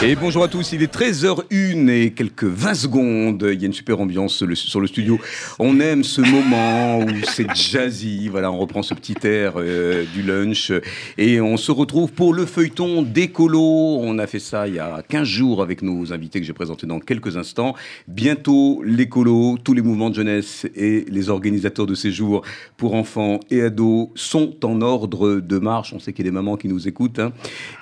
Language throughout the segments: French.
Et bonjour à tous, il est 13h01 et quelques 20 secondes. Il y a une super ambiance sur le, studio. On aime ce moment où c'est jazzy. Voilà, on reprend ce petit air euh, du lunch et on se retrouve pour le feuilleton d'écolo. On a fait ça il y a 15 jours avec nos invités que j'ai présentés dans quelques instants. Bientôt, l'écolo, tous les mouvements de jeunesse et les organisateurs de séjours pour enfants et ados sont en ordre de marche. On sait qu'il y a des mamans qui nous écoutent hein.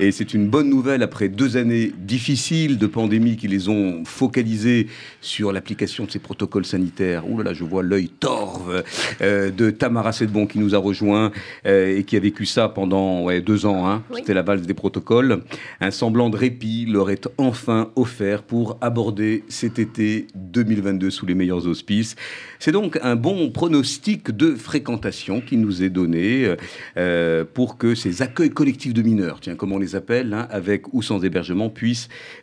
et c'est une bonne nouvelle après deux années difficiles de pandémie qui les ont focalisés sur l'application de ces protocoles sanitaires. Ouh là là, je vois l'œil torve euh, de Tamara Sedbon qui nous a rejoint euh, et qui a vécu ça pendant ouais, deux ans. Hein. Oui. C'était la valse des protocoles. Un semblant de répit leur est enfin offert pour aborder cet été 2022 sous les meilleurs auspices. C'est donc un bon pronostic de fréquentation qui nous est donné euh, pour que ces accueils collectifs de mineurs, tiens, comme on les appelle, hein, avec ou sans hébergement, puissent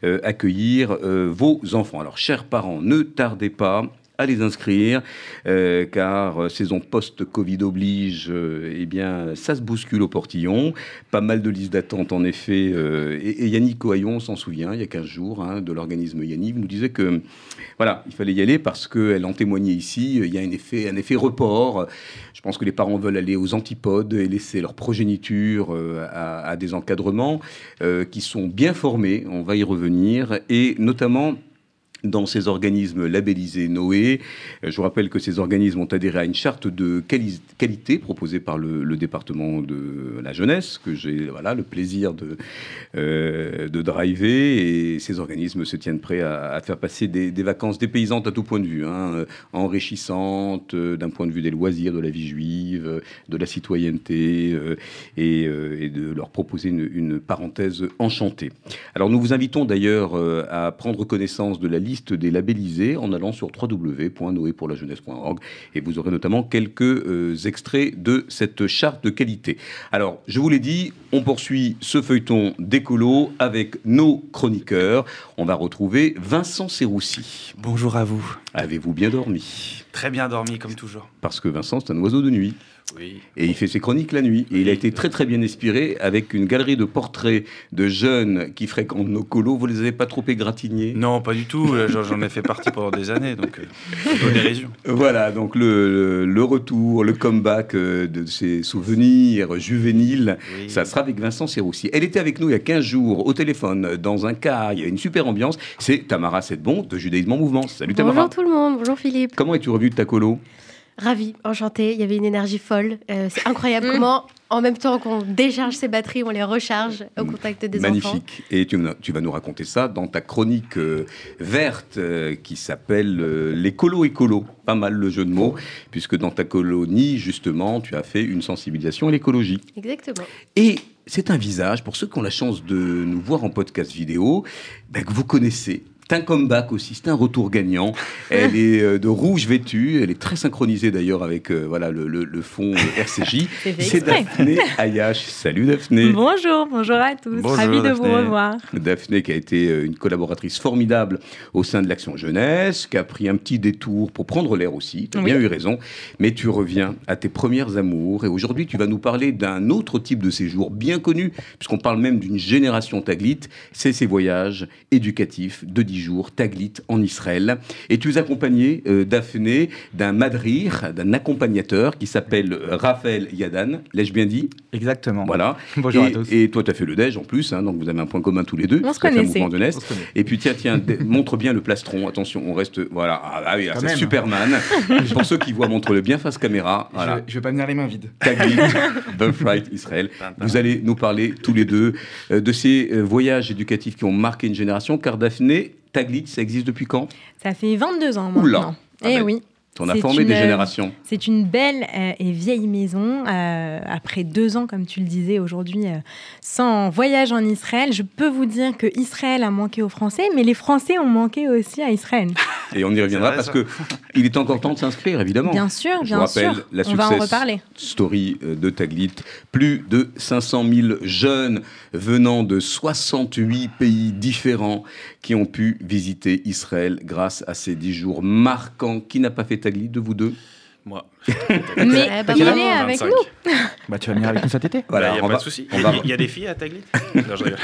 euh, accueillir euh, vos enfants. Alors, chers parents, ne tardez pas à les inscrire, euh, car euh, saison post-Covid oblige, euh, eh bien, ça se bouscule au portillon. Pas mal de listes d'attente, en effet. euh, et, Yannick Cohaillon s'en souvient, il y a 15 jours, hein, de l'organisme Yannick, nous disait que, voilà, il fallait y aller parce qu'elle en témoignait ici, il y a un effet, un effet report. Je pense que les parents veulent aller aux antipodes et laisser leur progéniture à, des encadrements qui sont bien formés, on va y revenir, et notamment dans ces organismes labellisés Noé. Euh, Je vous rappelle que ces organismes ont adhéré à une charte de quali- qualité proposée par le, département de la jeunesse, que j'ai voilà, le plaisir de, euh, de driver. Et ces organismes se tiennent prêts à, faire passer des, vacances dépaysantes à tout point de vue, hein, euh, enrichissantes d'un point de vue des loisirs, de la vie juive, de la citoyenneté, et, de leur proposer une, une parenthèse enchantée. Alors nous vous invitons d'ailleurs à prendre connaissance de la liste des labellisés en allant sur www.noepourlajeunesse.org et vous aurez notamment quelques euh, extraits de cette charte de qualité. Alors je vous l'ai dit, on poursuit ce feuilleton d'écolo avec nos chroniqueurs. On va retrouver Vincent Serroussi. Bonjour à vous. Avez-vous bien dormi? Très bien dormi comme toujours. Parce que Vincent c'est un oiseau de nuit. Oui. Et il fait ses chroniques la nuit. Et il a été très très bien inspiré avec une galerie de portraits de jeunes qui fréquentent nos colos. Vous les avez pas trop égratignés? Non, pas du tout. Là, J'en ai fait partie pendant des années, donc euh, faut donner raison. Voilà, donc le, le- retour, le comeback euh, de ces souvenirs juvéniles, Oui. ça sera avec Vincent Serroussi. Elle était avec nous il y a 15 jours au téléphone, dans un car, il y a une super ambiance. C'est Tamara Sedbon de Judaïsme en Mouvement. Salut Tamara. Bonjour tout le monde, bonjour Philippe. Comment es-tu revenu de ta colo? Ravi, enchanté, il y avait une énergie folle. Euh, c'est incroyable comment, en même temps qu'on décharge ses batteries, on les recharge au contact des enfants. Magnifique. Et tu, vas nous raconter ça dans ta chronique euh, verte euh, qui s'appelle euh, Les colos écolo. Pas mal le jeu de mots, puisque dans ta colonie, justement, tu as fait une sensibilisation à l'écologie. Exactement. Et c'est un visage, pour ceux qui ont la chance de nous voir en podcast vidéo, ben, que vous connaissez. C'est un comeback aussi, c'est un retour gagnant. Elle est euh, de rouge vêtue, elle est très synchronisée d'ailleurs avec euh, voilà, le, le- le fond euh, RCJ. C'est. Daphné Ayash. Salut Daphné. Bonjour, bonjour à tous. Bonjour, Ravi de vous revoir. Daphné qui a été une collaboratrice formidable au sein de l'Action Jeunesse, qui a pris un petit détour pour prendre l'air aussi, tu as Oui. bien eu raison, mais tu reviens à tes premières amours et aujourd'hui tu vas nous parler d'un autre type de séjour bien connu, puisqu'on parle même d'une génération taglite, c'est ces voyages éducatifs de 10 jours taglite en Israël. Et tu es accompagné, euh, Daphné, d'un madrir, d'un accompagnateur qui s'appelle euh, Raphaël Yadan, l'ai-je bien dit? Exactement. Voilà. Bonjour et, à tous. et toi, tu as fait le déj en plus, hein, donc vous avez un point commun tous les deux. On se connaissait. mouvement de l'Est. On se. Et puis tiens, tiens, montre bien le plastron. Attention, on reste. Voilà. Ah, ah oui, c'est. Superman. Pour ceux qui voient, montre-le bien face caméra. Voilà. Je, je vais pas venir les mains vides. Taglit, Birthright Israël. Vous allez nous parler tous les deux euh, de ces euh, voyages éducatifs qui ont marqué une génération. Car Daphné, Taglit, ça existe depuis quand? Ça fait 22 ans Oula. maintenant. Ah Eh ben, oui. On a formé une, des euh, générations. C'est une belle euh, et vieille maison. euh, après deux ans, comme tu le disais aujourd'hui, euh, sans voyage en Israël, je peux vous dire que Israël a manqué aux Français, mais les Français ont manqué aussi à Israël. Et on y reviendra parce que il est encore temps de s'inscrire, évidemment. Bien sûr, Je bien vous rappelle sûr. la On va en reparler. story de Taglit. Plus de 500 000 jeunes venant de 68 pays différents qui ont pu visiter Israël grâce à ces 10 jours marquants. Qui n'a pas fait Taglit de vous deux? Moi. Mais Eh ben, il est avec 25. nous. Bah, tu vas venir avec nous cet été. Voilà, il n'y a pas va- de souci. on Il va- y a- il y a des filles à Taglit Non, je rigole.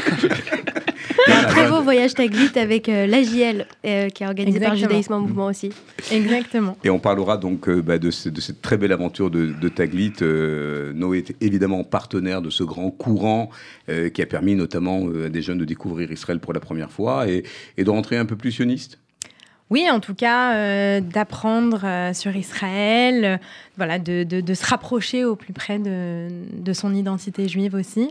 Voyage Taglit avec euh, l'AJL euh, qui est organisé par Exactement. Judaïsme en Mouvement aussi. Exactement. Et on parlera donc euh, bah, de, ce- de cette très belle aventure de, de Taglit. Euh, Noé est évidemment partenaire de ce grand courant euh, qui a permis notamment euh, à des jeunes de découvrir Israël pour la première fois et, et de rentrer un peu plus sioniste. Oui, en tout cas, euh, d'apprendre euh, sur Israël, euh, voilà, de, de- de se rapprocher au plus près de, de son identité juive aussi.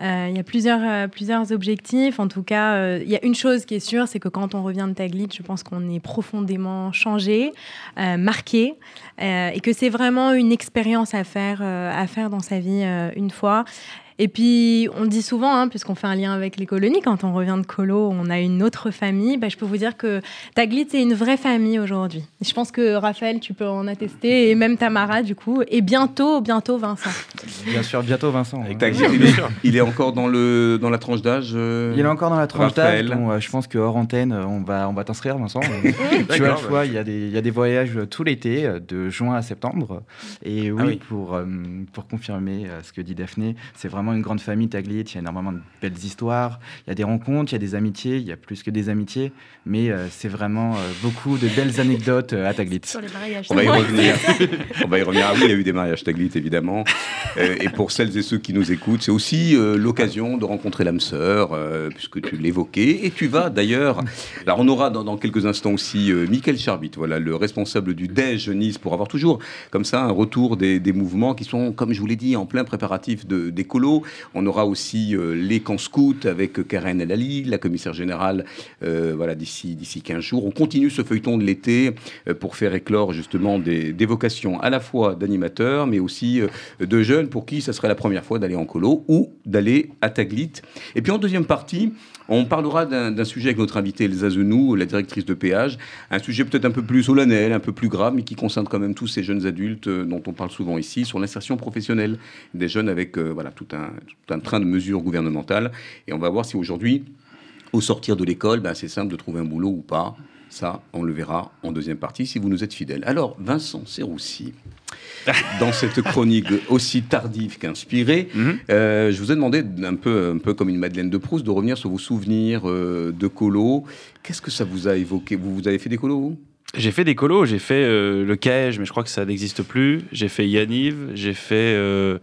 Il y a plusieurs, plusieurs objectifs. En tout cas, il y a une chose qui est sûre, c'est que quand on revient de Taglit, je pense qu'on est profondément changé, marqué, et que c'est vraiment une expérience à faire, à faire dans sa vie une fois. Et puis, on le dit souvent, hein, puisqu'on fait un lien avec les colonies, quand on revient de colo, on a une autre famille. Bah, je peux vous dire que Taglit, c'est une vraie famille aujourd'hui. Je pense que Raphaël, tu peux en attester, et même Tamara, du coup, et bientôt, bientôt Vincent. Bien sûr, bientôt Vincent. Avec bien il, est, sûr. il est encore dans, le, dans la tranche d'âge euh, Il est encore dans la tranche d'âge. Euh, je pense que hors antenne, euh, on va, on va t'inscrire, Vincent. tu as le choix. Il y, a des, il y a des voyages tout l'été, euh, de juin à septembre. Et oui, Ah oui. Pour, euh, pour confirmer ce que dit Daphné, c'est vraiment une grande famille Taglit. Il y a énormément de belles histoires. Il y a des rencontres, il y a des amitiés. Il y a plus que des amitiés. Mais euh, c'est vraiment euh, beaucoup de belles anecdotes euh, à Taglit. Sur les mariages. On va y revenir. On va y revenir. Ah oui, il y a eu des mariages Taglit, évidemment. Euh, et pour celles et ceux qui nous écoutent, c'est aussi euh, l'occasion de rencontrer l'âme sœur, euh, puisque tu l'évoquais. Et tu vas d'ailleurs. Alors, on aura dans, dans quelques instants aussi euh, Michael Charbit, voilà, le responsable du DEJ Nice, pour avoir toujours comme ça un retour des, des mouvements qui sont, comme je vous l'ai dit, en plein préparatif de- On aura aussi euh, les camps scouts avec Karen El la commissaire générale, euh, voilà, d'ici d'ici 15 jours. On continue ce feuilleton de l'été euh, pour faire éclore justement des, des vocations à la fois d'animateurs, mais aussi de jeunes pour qui ça serait la première fois d'aller en colo ou d'aller à Taglit. Et puis en deuxième partie, on parlera d'un sujet avec notre invitée Elsa Zenou, la directrice de péage, un sujet peut-être un peu plus solennel, un peu plus grave, mais qui concerne quand même tous ces jeunes adultes euh, dont on parle souvent ici, sur l'insertion professionnelle des jeunes avec euh, voilà, tout, un, tout un train de mesures gouvernementales. Et on va voir si aujourd'hui, au sortir de l'école, ben, c'est simple de trouver un boulot ou pas. Ça, on le verra en deuxième partie si vous nous êtes fidèles. Alors, Vincent Serroussi, dans cette chronique aussi tardive qu'inspirée, Mhm. euh, je vous ai demandé, un peu, un peu comme une Madeleine de Proust, de revenir sur vos souvenirs euh, de colo. Qu'est-ce que ça vous a évoqué? Vous, vous avez fait des colos, vous? J'ai fait des colos, j'ai fait euh, le Caège, mais je crois que ça n'existe plus. J'ai fait Yaniv, j'ai fait euh,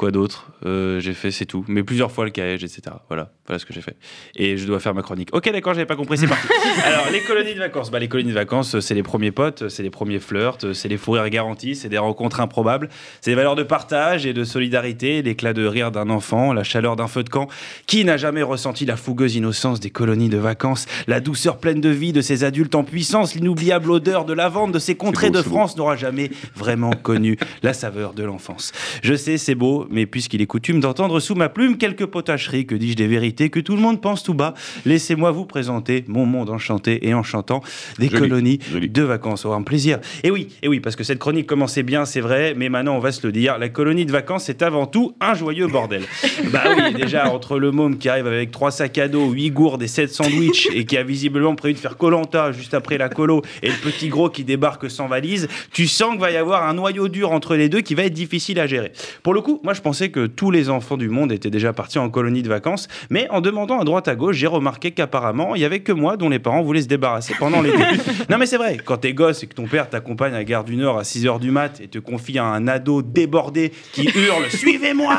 quoi d'autre Euh, J'ai fait c'est tout, mais plusieurs fois le Caège, etc. Voilà, voilà ce que j'ai fait. Et je dois faire ma chronique. Ok, d'accord, j'avais pas compris, c'est parti. Alors les colonies de vacances, bah les colonies de vacances, c'est les premiers potes, c'est les premiers flirts, c'est les fous rires garantis, c'est des rencontres improbables, c'est des valeurs de partage et de solidarité, l'éclat de rire d'un enfant, la chaleur d'un feu de camp. Qui n'a jamais ressenti la fougueuse innocence des colonies de vacances, la douceur pleine de vie de ces adultes en puissance, l'inoubliable odeur de lavande de ces contrées beau, de. France n'aura jamais vraiment connu la saveur de l'enfance. Je sais, c'est beau, mais puisqu'il est coutume d'entendre sous ma plume quelques potacheries, que dis-je des vérités que tout le monde pense tout bas, laissez-moi vous présenter mon monde enchanté et enchantant des Joli, colonies joli. de vacances. Aura un plaisir. Et oui, et oui, parce que cette chronique commençait bien, c'est vrai, mais maintenant on va se le dire, la colonie de vacances c'est avant tout un joyeux bordel. bah oui, déjà entre le môme qui arrive avec trois sacs à dos, huit gourdes et sept sandwichs et qui a visiblement prévu de faire colanta juste après la colo et le petit gros qui débarque sans valise, tu sens qu'il va y avoir un noyau dur entre les deux qui va être difficile à gérer. Pour le coup, moi je pensais que tous les enfants du monde étaient déjà partis en colonie de vacances, mais en demandant à droite à gauche, j'ai remarqué qu'apparemment, il y avait que moi dont les parents voulaient se débarrasser pendant l'été. non mais c'est vrai, quand t'es gosse et que ton père t'accompagne à la gare du Nord à 6h du mat et te confie à un ado débordé qui hurle « Suivez-moi !»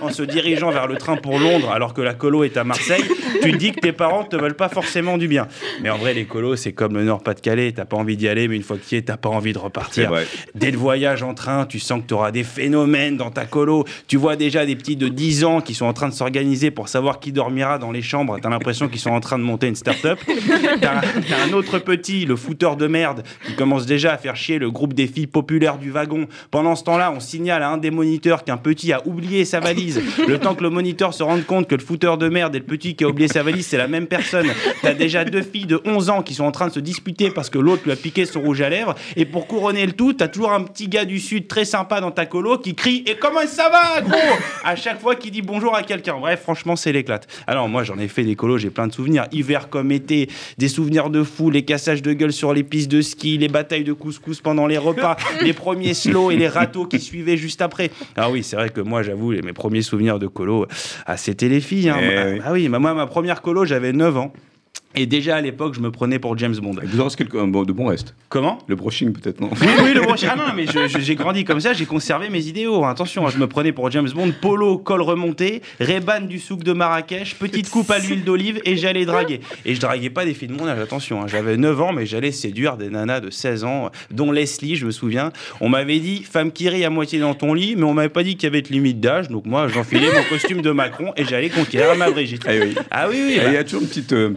en se dirigeant vers le train pour Londres alors que la colo est à Marseille, tu te dis que tes parents te veulent pas forcément du bien. Mais en vrai, les colos, c'est comme le Nord-Pas-de-Calais. T'as pas envie d'y aller, mais une fois que tu y es, t'as pas envie de repartir. Dès le voyage en train, tu sens que tu auras des phénomènes dans ta colo. Tu vois déjà des petits de 10 ans qui sont en train de s'organiser pour savoir qui dormira dans les chambres. T'as l'impression qu'ils sont en train de monter une start-up. T'as un, un autre petit, le fouteur de merde, qui commence déjà à faire chier le groupe des filles populaires du wagon. Pendant ce temps-là, on signale à un des moniteurs qu'un petit a oublié sa valise. Le temps que le moniteur se rende compte que le fouteur de merde et le petit qui a oublié valise, c'est la même personne. T'as déjà deux filles de 11 ans qui sont en train de se disputer parce que l'autre lui a piqué son rouge à lèvres. Et pour couronner le tout, t'as toujours un petit gars du sud très sympa dans ta colo qui crie Et comment ça va, gros? À chaque fois qu'il dit bonjour à quelqu'un. Bref, franchement, c'est l'éclate. Alors, moi, j'en ai fait des colos, j'ai plein de souvenirs. Hiver comme été, des souvenirs de fou, les cassages de gueule sur les pistes de ski, les batailles de couscous pendant les repas, les premiers slows et les râteaux qui suivaient juste après. Ah oui, c'est vrai que moi, j'avoue, mes premiers souvenirs de colo, ah, c'était les filles. hein. Eh Ah, oui. oui, bah, moi, ma première colo, j'avais 9 ans. Et déjà à l'époque, je me prenais pour James Bond. Il vous en reste quelque- un bon- de bons restes. Comment? Le brushing, peut-être, non? Oui, oui, le broche. Ah non, mais j'ai grandi comme ça, j'ai conservé mes idéaux. Attention, hein, je me prenais pour James Bond, polo, col remonté, Reban du souk de Marrakech, petite coupe à l'huile d'olive et j'allais draguer. Et je draguais pas des filles de mon âge, attention. hein, J'avais 9 ans, mais j'allais séduire des nanas de 16 ans, dont Leslie, je me souviens. On m'avait dit femme qui rit à moitié dans ton lit, mais on m'avait pas dit qu'il y avait de limite d'âge. Donc moi, j'enfilais mon costume de Macron et j'allais conquérir ma Brigitte. Ah oui. Ah oui, oui. Et bah, Il y a toujours une petite, euh,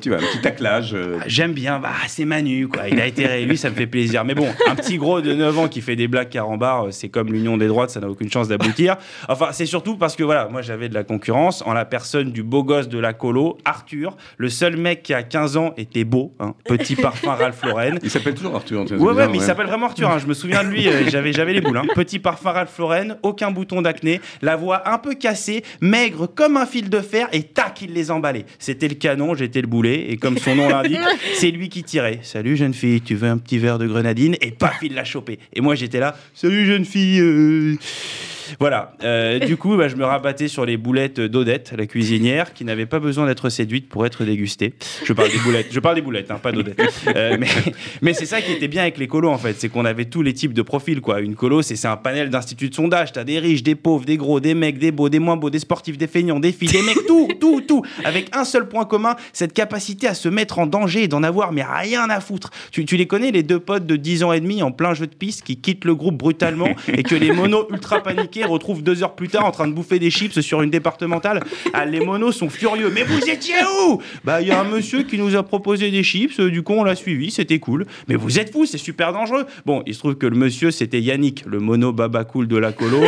taclage. euh, J'aime bien, bah, c'est Manu, quoi. Il a été réélu, ça me fait plaisir. Mais bon, un petit gros de 9 ans qui fait des blagues carambar, euh, c'est comme l'union des droites, ça n'a aucune chance d'aboutir. Enfin, c'est surtout parce que voilà, moi j'avais de la concurrence en la personne du beau gosse de la colo, Arthur. Le seul mec qui a 15 ans était beau, hein. petit parfum Ralph Lauren. Il s'appelle toujours Arthur. hein, c'est Ouais, ouais, bizarre, mais il s'appelle vraiment Arthur. hein. Je me souviens de lui, euh, j'avais, j'avais les boules. hein. Petit parfum Ralph Lauren, aucun bouton d'acné, la voix un peu cassée, maigre comme un fil de fer, et tac, il les emballait. C'était le canon, j'étais le boulet, et comme son nom l'indique, c'est lui qui tirait. Salut jeune fille, tu veux un petit verre de grenadine Et paf, il l'a chopé. Et moi j'étais là, salut jeune fille. euh. Voilà. Euh, du coup, bah, je me rabattais sur les boulettes d'Odette, la cuisinière, qui n'avait pas besoin d'être séduite pour être dégustée. Je parle des boulettes, je parle des boulettes, hein, pas d'Odette. Euh, mais c'est ça qui était bien avec les colos, en fait. C'est qu'on avait tous les types de profils, quoi. Une colo, c'est un panel d'instituts de sondage. T'as des riches, des pauvres, des gros, des mecs, des beaux, des moins beaux, des sportifs, des feignants, des filles, des mecs, tout, tout, tout. Avec un seul point commun, cette capacité à se mettre en danger et d'en avoir, mais rien à foutre. Tu, tu les connais, les deux potes de 10 ans et demi en plein jeu de piste qui quittent le groupe brutalement et que les monos ultra retrouvent deux heures plus tard en train de bouffer des chips sur une départementale. Ah, les monos sont furieux. Mais vous étiez où? Bah, il y a un monsieur qui nous a proposé des chips. Du coup, on l'a suivi. C'était cool. Mais vous êtes fous, c'est super dangereux. Bon, il se trouve que le monsieur, c'était Yannick, le mono baba cool de la colo,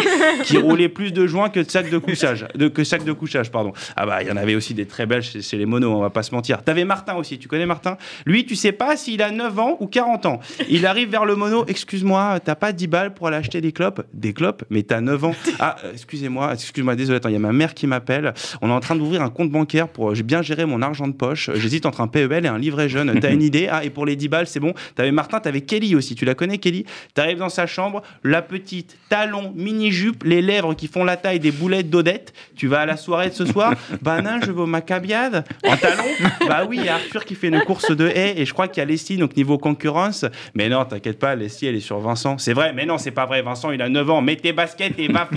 qui roulait plus de joints que de sacs de couchage. De, que sacs de couchage, pardon. Ah, bah, il y en avait aussi des très belles chez, chez les monos, on va pas se mentir. T'avais Martin aussi. Tu connais Martin? Lui, tu sais pas s'il a 9 ans ou 40 ans. Il arrive vers le mono. Excuse-moi, t'as pas 10 balles pour aller acheter des clopes? Des clopes Mais t'as 9 ans. Ah, euh, excusez-moi, excuse-moi, désolé, attends, il y a ma mère qui m'appelle. On est en train d'ouvrir un compte bancaire pour euh, j'ai bien géré mon argent de poche. J'hésite entre un PEL et un livret jeune. T'as une idée? Ah, et pour les 10 balles, c'est bon. T'avais Martin, t'avais Kelly aussi. Tu la connais, Kelly? T'arrives dans sa chambre, la petite, talon, mini-jupe, les lèvres qui font la taille des boulettes d'Odette. Tu vas à la soirée de ce soir? Bah non, je vais au Macabiade. En talon? Bah oui, il y a Arthur qui fait une course de haies et je crois qu'il y a Leslie, donc niveau concurrence. Mais non, t'inquiète pas, Leslie, elle est sur Vincent. C'est vrai, mais non, c'est pas vrai. Vincent, il a 9 ans. Mets tes baskets et va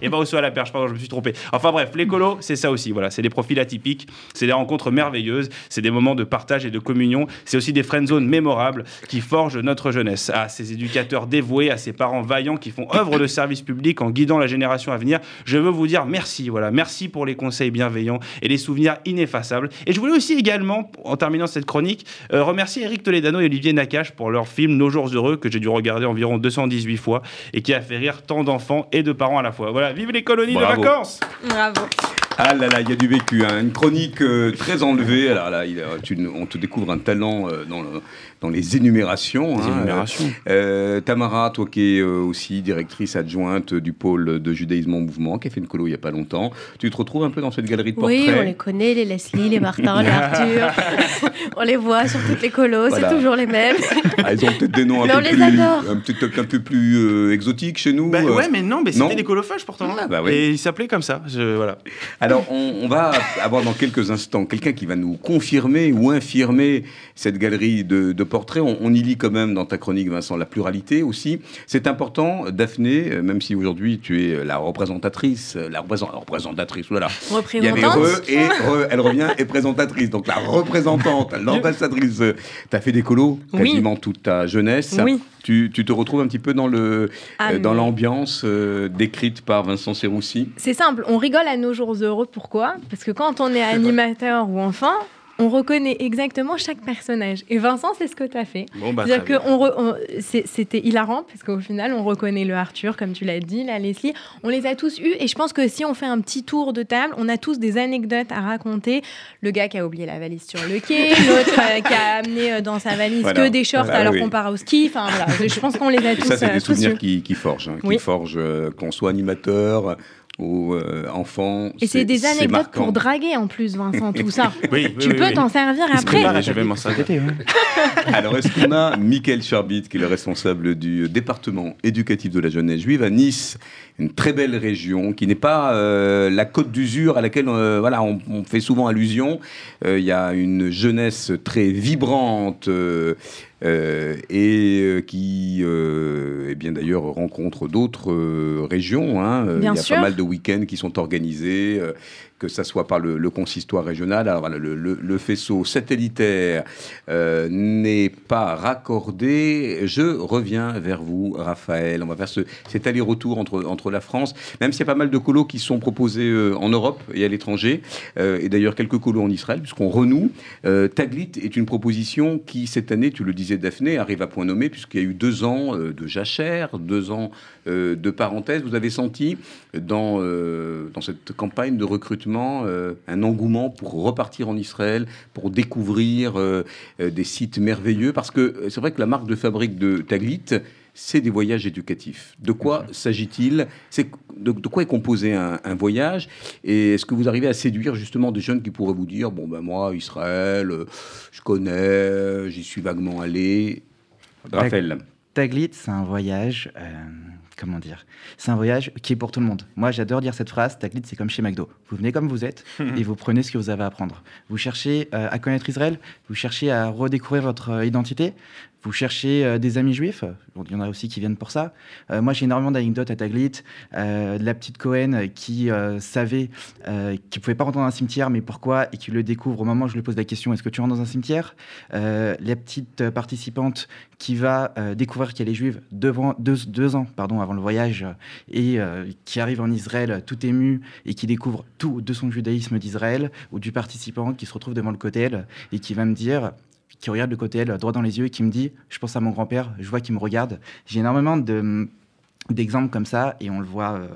et va aussi à la perche. Pardon, je me suis trompé. Enfin bref, les colos, c'est ça aussi. Voilà, c'est des profils atypiques, c'est des rencontres merveilleuses, c'est des moments de partage et de communion. C'est aussi des friend zones mémorables qui forgent notre jeunesse. À ces éducateurs dévoués, à ces parents vaillants qui font œuvre de service public en guidant la génération à venir, je veux vous dire merci. Voilà, merci pour les conseils bienveillants et les souvenirs ineffaçables. Et je voulais aussi également, en terminant cette chronique, euh, remercier Eric Toledano et Olivier Nakache pour leur film Nos jours heureux que j'ai dû regarder environ 218 fois et qui a fait rire tant d'enfants et de parents à la fois. Voilà, vive les colonies Bravo. de vacances Bravo. Ah là là, il y a du vécu. hein. Une chronique euh, très enlevée. Alors là, il tu- on te découvre un talent euh, dans, le- dans les énumérations. Les hein. énumérations. Euh, Tamara, toi qui es euh, aussi directrice adjointe du pôle de judaïsme en mouvement, qui a fait une colo il n'y a pas longtemps, tu te retrouves un peu dans cette galerie de portraits Oui, on les connaît, les Leslie, les Martin, les Arthur. on les voit sur toutes les colos, Voilà. c'est toujours les mêmes. Ah, ils ont peut-être des noms un peu on les plus, adore. un petit un peu plus euh, exotiques chez nous. Bah, euh. ouais, mais non, mais c'était des colophages pourtant. Ah, bah oui. Et il s'appelait comme ça. Je- voilà. Alors, on, on va avoir dans quelques instants quelqu'un qui va nous confirmer ou infirmer cette galerie de, de portrait. On, on, y lit quand même dans ta chronique, Vincent, la pluralité aussi. C'est important, Daphné, même si aujourd'hui tu es la représentatrice, la représentatrice, voilà. Représentante. Il y avait re et re, elle revient et présentatrice. Donc la représentante, l'ambassadrice. Tu as fait des colos quasiment toute ta jeunesse. Oui. Tu, tu, te retrouves un petit peu dans le ah, dans l'ambiance euh, décrite par Vincent Serroussi C'est simple, on rigole à nos jours heureux. Pourquoi? Parce que quand on est animateur ou enfant, on reconnaît exactement chaque personnage. Et Vincent, c'est ce que tu as fait. Bon, bah, que on c'était hilarant, parce qu'au final, on reconnaît le Arthur, comme tu l'as dit, la Leslie. On les a tous eus. Et je pense que si on fait un petit tour de table, on a tous des anecdotes à raconter. Le gars qui a oublié la valise sur le quai, l'autre euh, qui a amené euh, dans sa valise que des shorts Voilà, alors oui. qu'on part au ski. Enfin, voilà. Je pense qu'on les a tous Ça, c'est euh, des souvenirs qui, qui forgent, hein, qui forgent qu'on soit animateur ou euh, enfant. Et c'est des anecdotes pour draguer en plus, Vincent, tout ça. Oui, tu oui, peux oui. t'en servir après. Je vais m'en servir. Alors, est-ce qu'on a Michael Charbit, qui est le responsable du département éducatif de la jeunesse juive à Nice, une très belle région qui n'est pas euh, la côte d'usure à laquelle euh, voilà, on, on fait souvent allusion. Euh, Il y a une jeunesse très vibrante. euh, et euh, qui, euh, eh bien d'ailleurs, rencontre d'autres régions. hein. Il y a sûr. pas mal de week-ends qui sont organisés, que ça soit par le, consistoire régional. Alors le, faisceau satellitaire euh, n'est pas raccordé. Je reviens vers vous, Raphaël. On va faire ce, cet aller-retour entre, entre la France, même s'il y a pas mal de colos qui sont proposés euh, en Europe et à l'étranger, euh, et d'ailleurs quelques colos en Israël, puisqu'on renoue. Taglit est une proposition qui, cette année, tu le disais, Daphné, arrive à point nommé, puisqu'il y a eu deux ans de jachère, deux ans de parenthèse. Vous avez senti dans, dans cette campagne de recrutement euh, un engouement pour repartir en Israël, pour découvrir euh, euh, des sites merveilleux, parce que c'est vrai que la marque de fabrique de Taglit, c'est des voyages éducatifs. De quoi s'agit-il? C'est de, de quoi est composé un, un voyage? Et est-ce que vous arrivez à séduire justement des jeunes qui pourraient vous dire bon ben moi Israël, je connais, j'y suis vaguement allé? Raphaël. Taglit, c'est un voyage. euh, comment dire C'est un voyage qui est pour tout le monde. Moi, j'adore dire cette phrase. Taglit, c'est comme chez McDo. Vous venez comme vous êtes et vous prenez ce que vous avez à apprendre. Vous cherchez euh, à connaître Israël. Vous cherchez à redécouvrir votre euh, identité. Vous cherchez euh, des amis juifs? Il y en a aussi qui viennent pour ça. Euh, moi, j'ai énormément d'anecdotes à Taglit. Euh, la petite Cohen qui savait qu'il ne pouvait pas rentrer dans un cimetière, mais pourquoi Et qui le découvre au moment où je lui pose la question est-ce que tu rentres dans un cimetière? La petite participante qui va découvrir qu'elle est juive devant, deux, ans pardon, avant le voyage et qui arrive en Israël tout ému et qui découvre tout de son judaïsme d'Israël, ou du participant qui se retrouve devant le cotel et qui va me dire qui regarde le cotel droit dans les yeux et qui me dit je pense à mon grand-père, je vois qu'il me regarde. J'ai énormément de d'exemples comme ça et on le voit euh,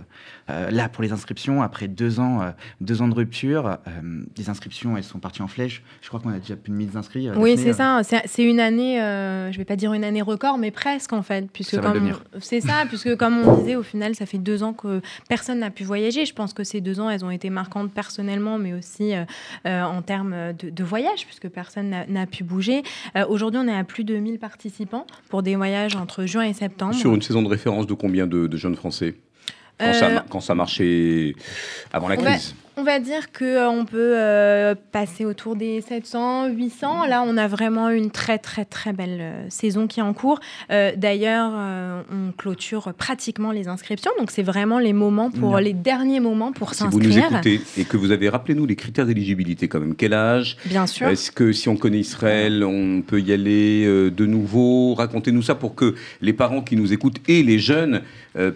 euh, là pour les inscriptions après deux ans euh, deux ans de rupture euh, les inscriptions elles sont parties en flèche je crois qu'on a déjà plus de 1000 inscrits euh, Oui, c'est ça. C'est une année, euh, je vais pas dire une année record, mais presque en fait, puisque c'est ça, puisque comme on disait, au final, ça fait deux ans que personne n'a pu voyager. Je pense que ces deux ans, elles ont été marquantes personnellement, mais aussi en termes de, de voyage, puisque personne n'a- n'a pu bouger. Euh, Aujourd'hui, on est à plus de 1000 participants pour des voyages entre juin et septembre. Sur une saison de référence de combien de, de jeunes Français? Quand, ça, Euh, quand ça marchait avant la crise On va dire que euh, on peut euh, passer autour des 700, 800. Là, on a vraiment une très très très belle euh, saison qui est en cours. D'ailleurs, on clôture pratiquement les inscriptions, donc c'est vraiment les moments pour Non. les derniers moments pour Si vous nous s'inscrire. écoutez et que vous avez, rappelez-nous les critères d'éligibilité quand même. Quel âge? Bien sûr. Est-ce que si on connaît Israël, on peut y aller de nouveau? Racontez-nous ça pour que les parents qui nous écoutent et les jeunes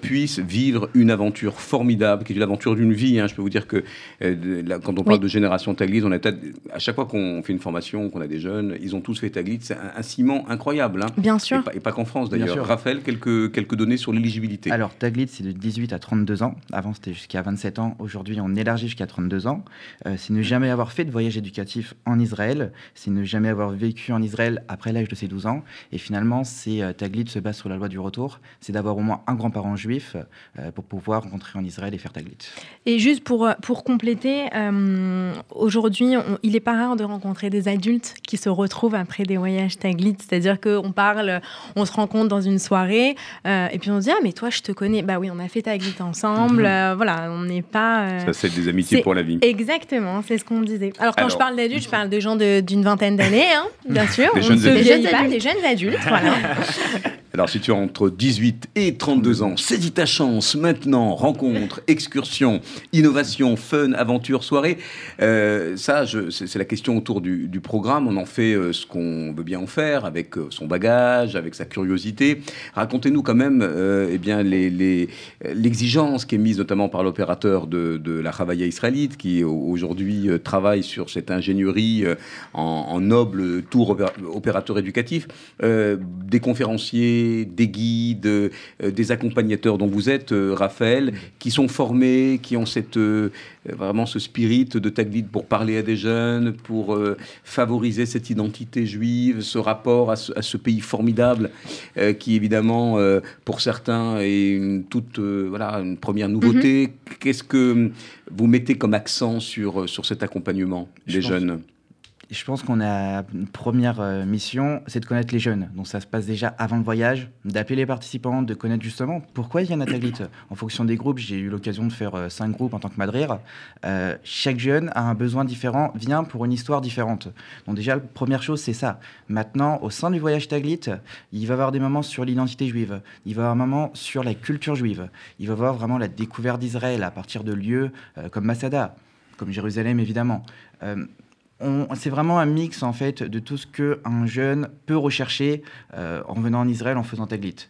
puissent vivre une aventure formidable, qui est l'aventure d'une vie. hein. Je peux vous dire que là, quand on parle Oui. de génération Taglit, on a peut-être- à chaque fois qu'on fait une formation, qu'on a des jeunes, ils ont tous fait Taglit. C'est un, un ciment incroyable. hein. Bien Et sûr. pas, et pas qu'en France Bien d'ailleurs. sûr. Raphaël, quelques, quelques données sur l'éligibilité. Alors, Taglit, c'est de 18 à 32 ans. Avant, c'était jusqu'à 27 ans. Aujourd'hui, on élargit jusqu'à 32 ans. Euh, c'est ne jamais avoir fait de voyage éducatif en Israël. C'est ne jamais avoir vécu en Israël après l'âge de ses 12 ans. Et finalement, c'est euh, Taglit se base sur la loi du retour. C'est d'avoir au moins un grand-parent juif euh, pour pouvoir rentrer en Israël et faire Taglit. Et juste pour, euh, pour compléter, euh, aujourd'hui, il est pas rare de rencontrer des adultes qui se retrouvent après des voyages Taglit. C'est-à-dire qu'on parle, on se rencontre dans une soirée, euh, et puis on se dit Ah, mais toi, je te connais. Bah oui, on a fait Taglit ensemble. Mhm. voilà, on n'est pas. Ça, c'est des amitiés pour la vie. Exactement, c'est ce qu'on disait. Alors, quand je parle d'adultes, je parle de gens d'une vingtaine d'années, hein, bien sûr. Des jeunes adultes. Pas, des jeunes adultes, voilà. Alors, si tu as entre 18 et 32 ans, saisis ta chance maintenant. Rencontre, excursion, innovation, fun, aventure, soirée. Euh, ça, c'est la question autour du, programme. On en fait euh, ce qu'on veut bien en faire avec euh, son bagage, avec sa curiosité. Racontez-nous quand même eh bien, l'exigence qui est mise notamment par l'opérateur de, la Ravaya israélite qui aujourd'hui travaille sur cette ingénierie en, noble tour opérateur éducatif. des conférenciers des, guides, euh, des accompagnateurs dont vous êtes, euh, Raphaël, qui sont formés, qui ont cette, euh, vraiment ce spirit de Taglit pour parler à des jeunes, pour favoriser cette identité juive, ce rapport à ce, pays formidable, qui évidemment, pour certains, est une, toute, voilà, une première nouveauté. Mm-hmm. Qu'est-ce que vous mettez comme accent sur, sur cet accompagnement des jeunes? Je pense qu'on a une première euh, mission, c'est de connaître les jeunes. Donc ça se passe déjà avant le voyage, d'appeler les participants, de connaître justement pourquoi ils viennent à Taglit. En fonction des groupes, j'ai eu l'occasion de faire euh, cinq groupes en tant que madrire. Euh, chaque jeune a un besoin différent, vient pour une histoire différente. Donc déjà, la première chose, c'est ça. Maintenant, au sein du voyage Taglit, il va y avoir des moments sur l'identité juive, il va y avoir un moment sur la culture juive, il va y avoir vraiment la découverte d'Israël à partir de lieux comme Masada, comme Jérusalem évidemment c'est vraiment un mix en fait de tout ce que un jeune peut rechercher euh, en venant en Israël en faisant Taglit.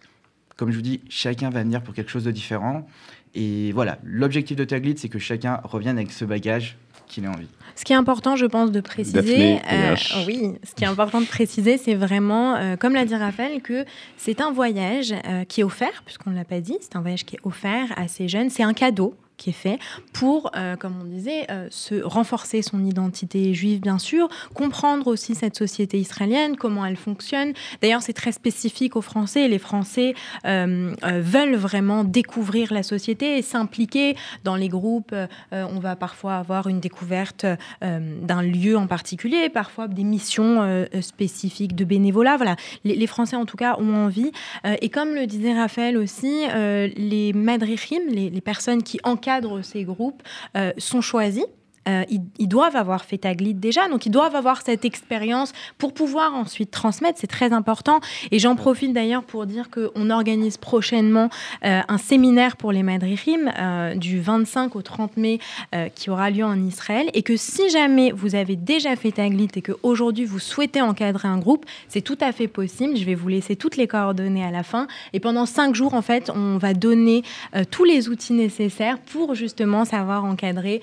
Comme je vous dis, chacun va venir pour quelque chose de différent. Et voilà, l'objectif de Taglit, c'est que chacun revienne avec ce bagage qu'il a envie. Ce qui est important, je pense, de préciser, euh, oui, ce qui est important de préciser, c'est vraiment, euh, comme l'a dit Raphaël, que c'est un voyage qui est offert, puisqu'on ne l'a pas dit, c'est un voyage qui est offert à ces jeunes, c'est un cadeau qui est fait pour, euh, comme on disait, euh, se renforcer son identité juive, bien sûr, comprendre aussi cette société israélienne, comment elle fonctionne. D'ailleurs, c'est très spécifique aux Français. Les Français euh, veulent vraiment découvrir la société et s'impliquer dans les groupes. on va parfois avoir une découverte d'un lieu en particulier, parfois des missions spécifiques de bénévolat. Voilà, les, Français en tout cas ont envie. et comme le disait Raphaël aussi, les madrichim, les, les personnes qui encadrent ces groupes euh, sont choisis euh, ils, doivent avoir fait Taglit déjà, donc ils doivent avoir cette expérience pour pouvoir ensuite transmettre. C'est très important. Et j'en profite d'ailleurs pour dire qu'on organise prochainement euh, un séminaire pour les Madrichim euh, du 25 au 30 mai qui aura lieu en Israël. Et que si jamais vous avez déjà fait Taglit et qu'aujourd'hui vous souhaitez encadrer un groupe, c'est tout à fait possible. Je vais vous laisser toutes les coordonnées à la fin. Et pendant cinq jours, en fait, on va donner tous les outils nécessaires pour justement savoir encadrer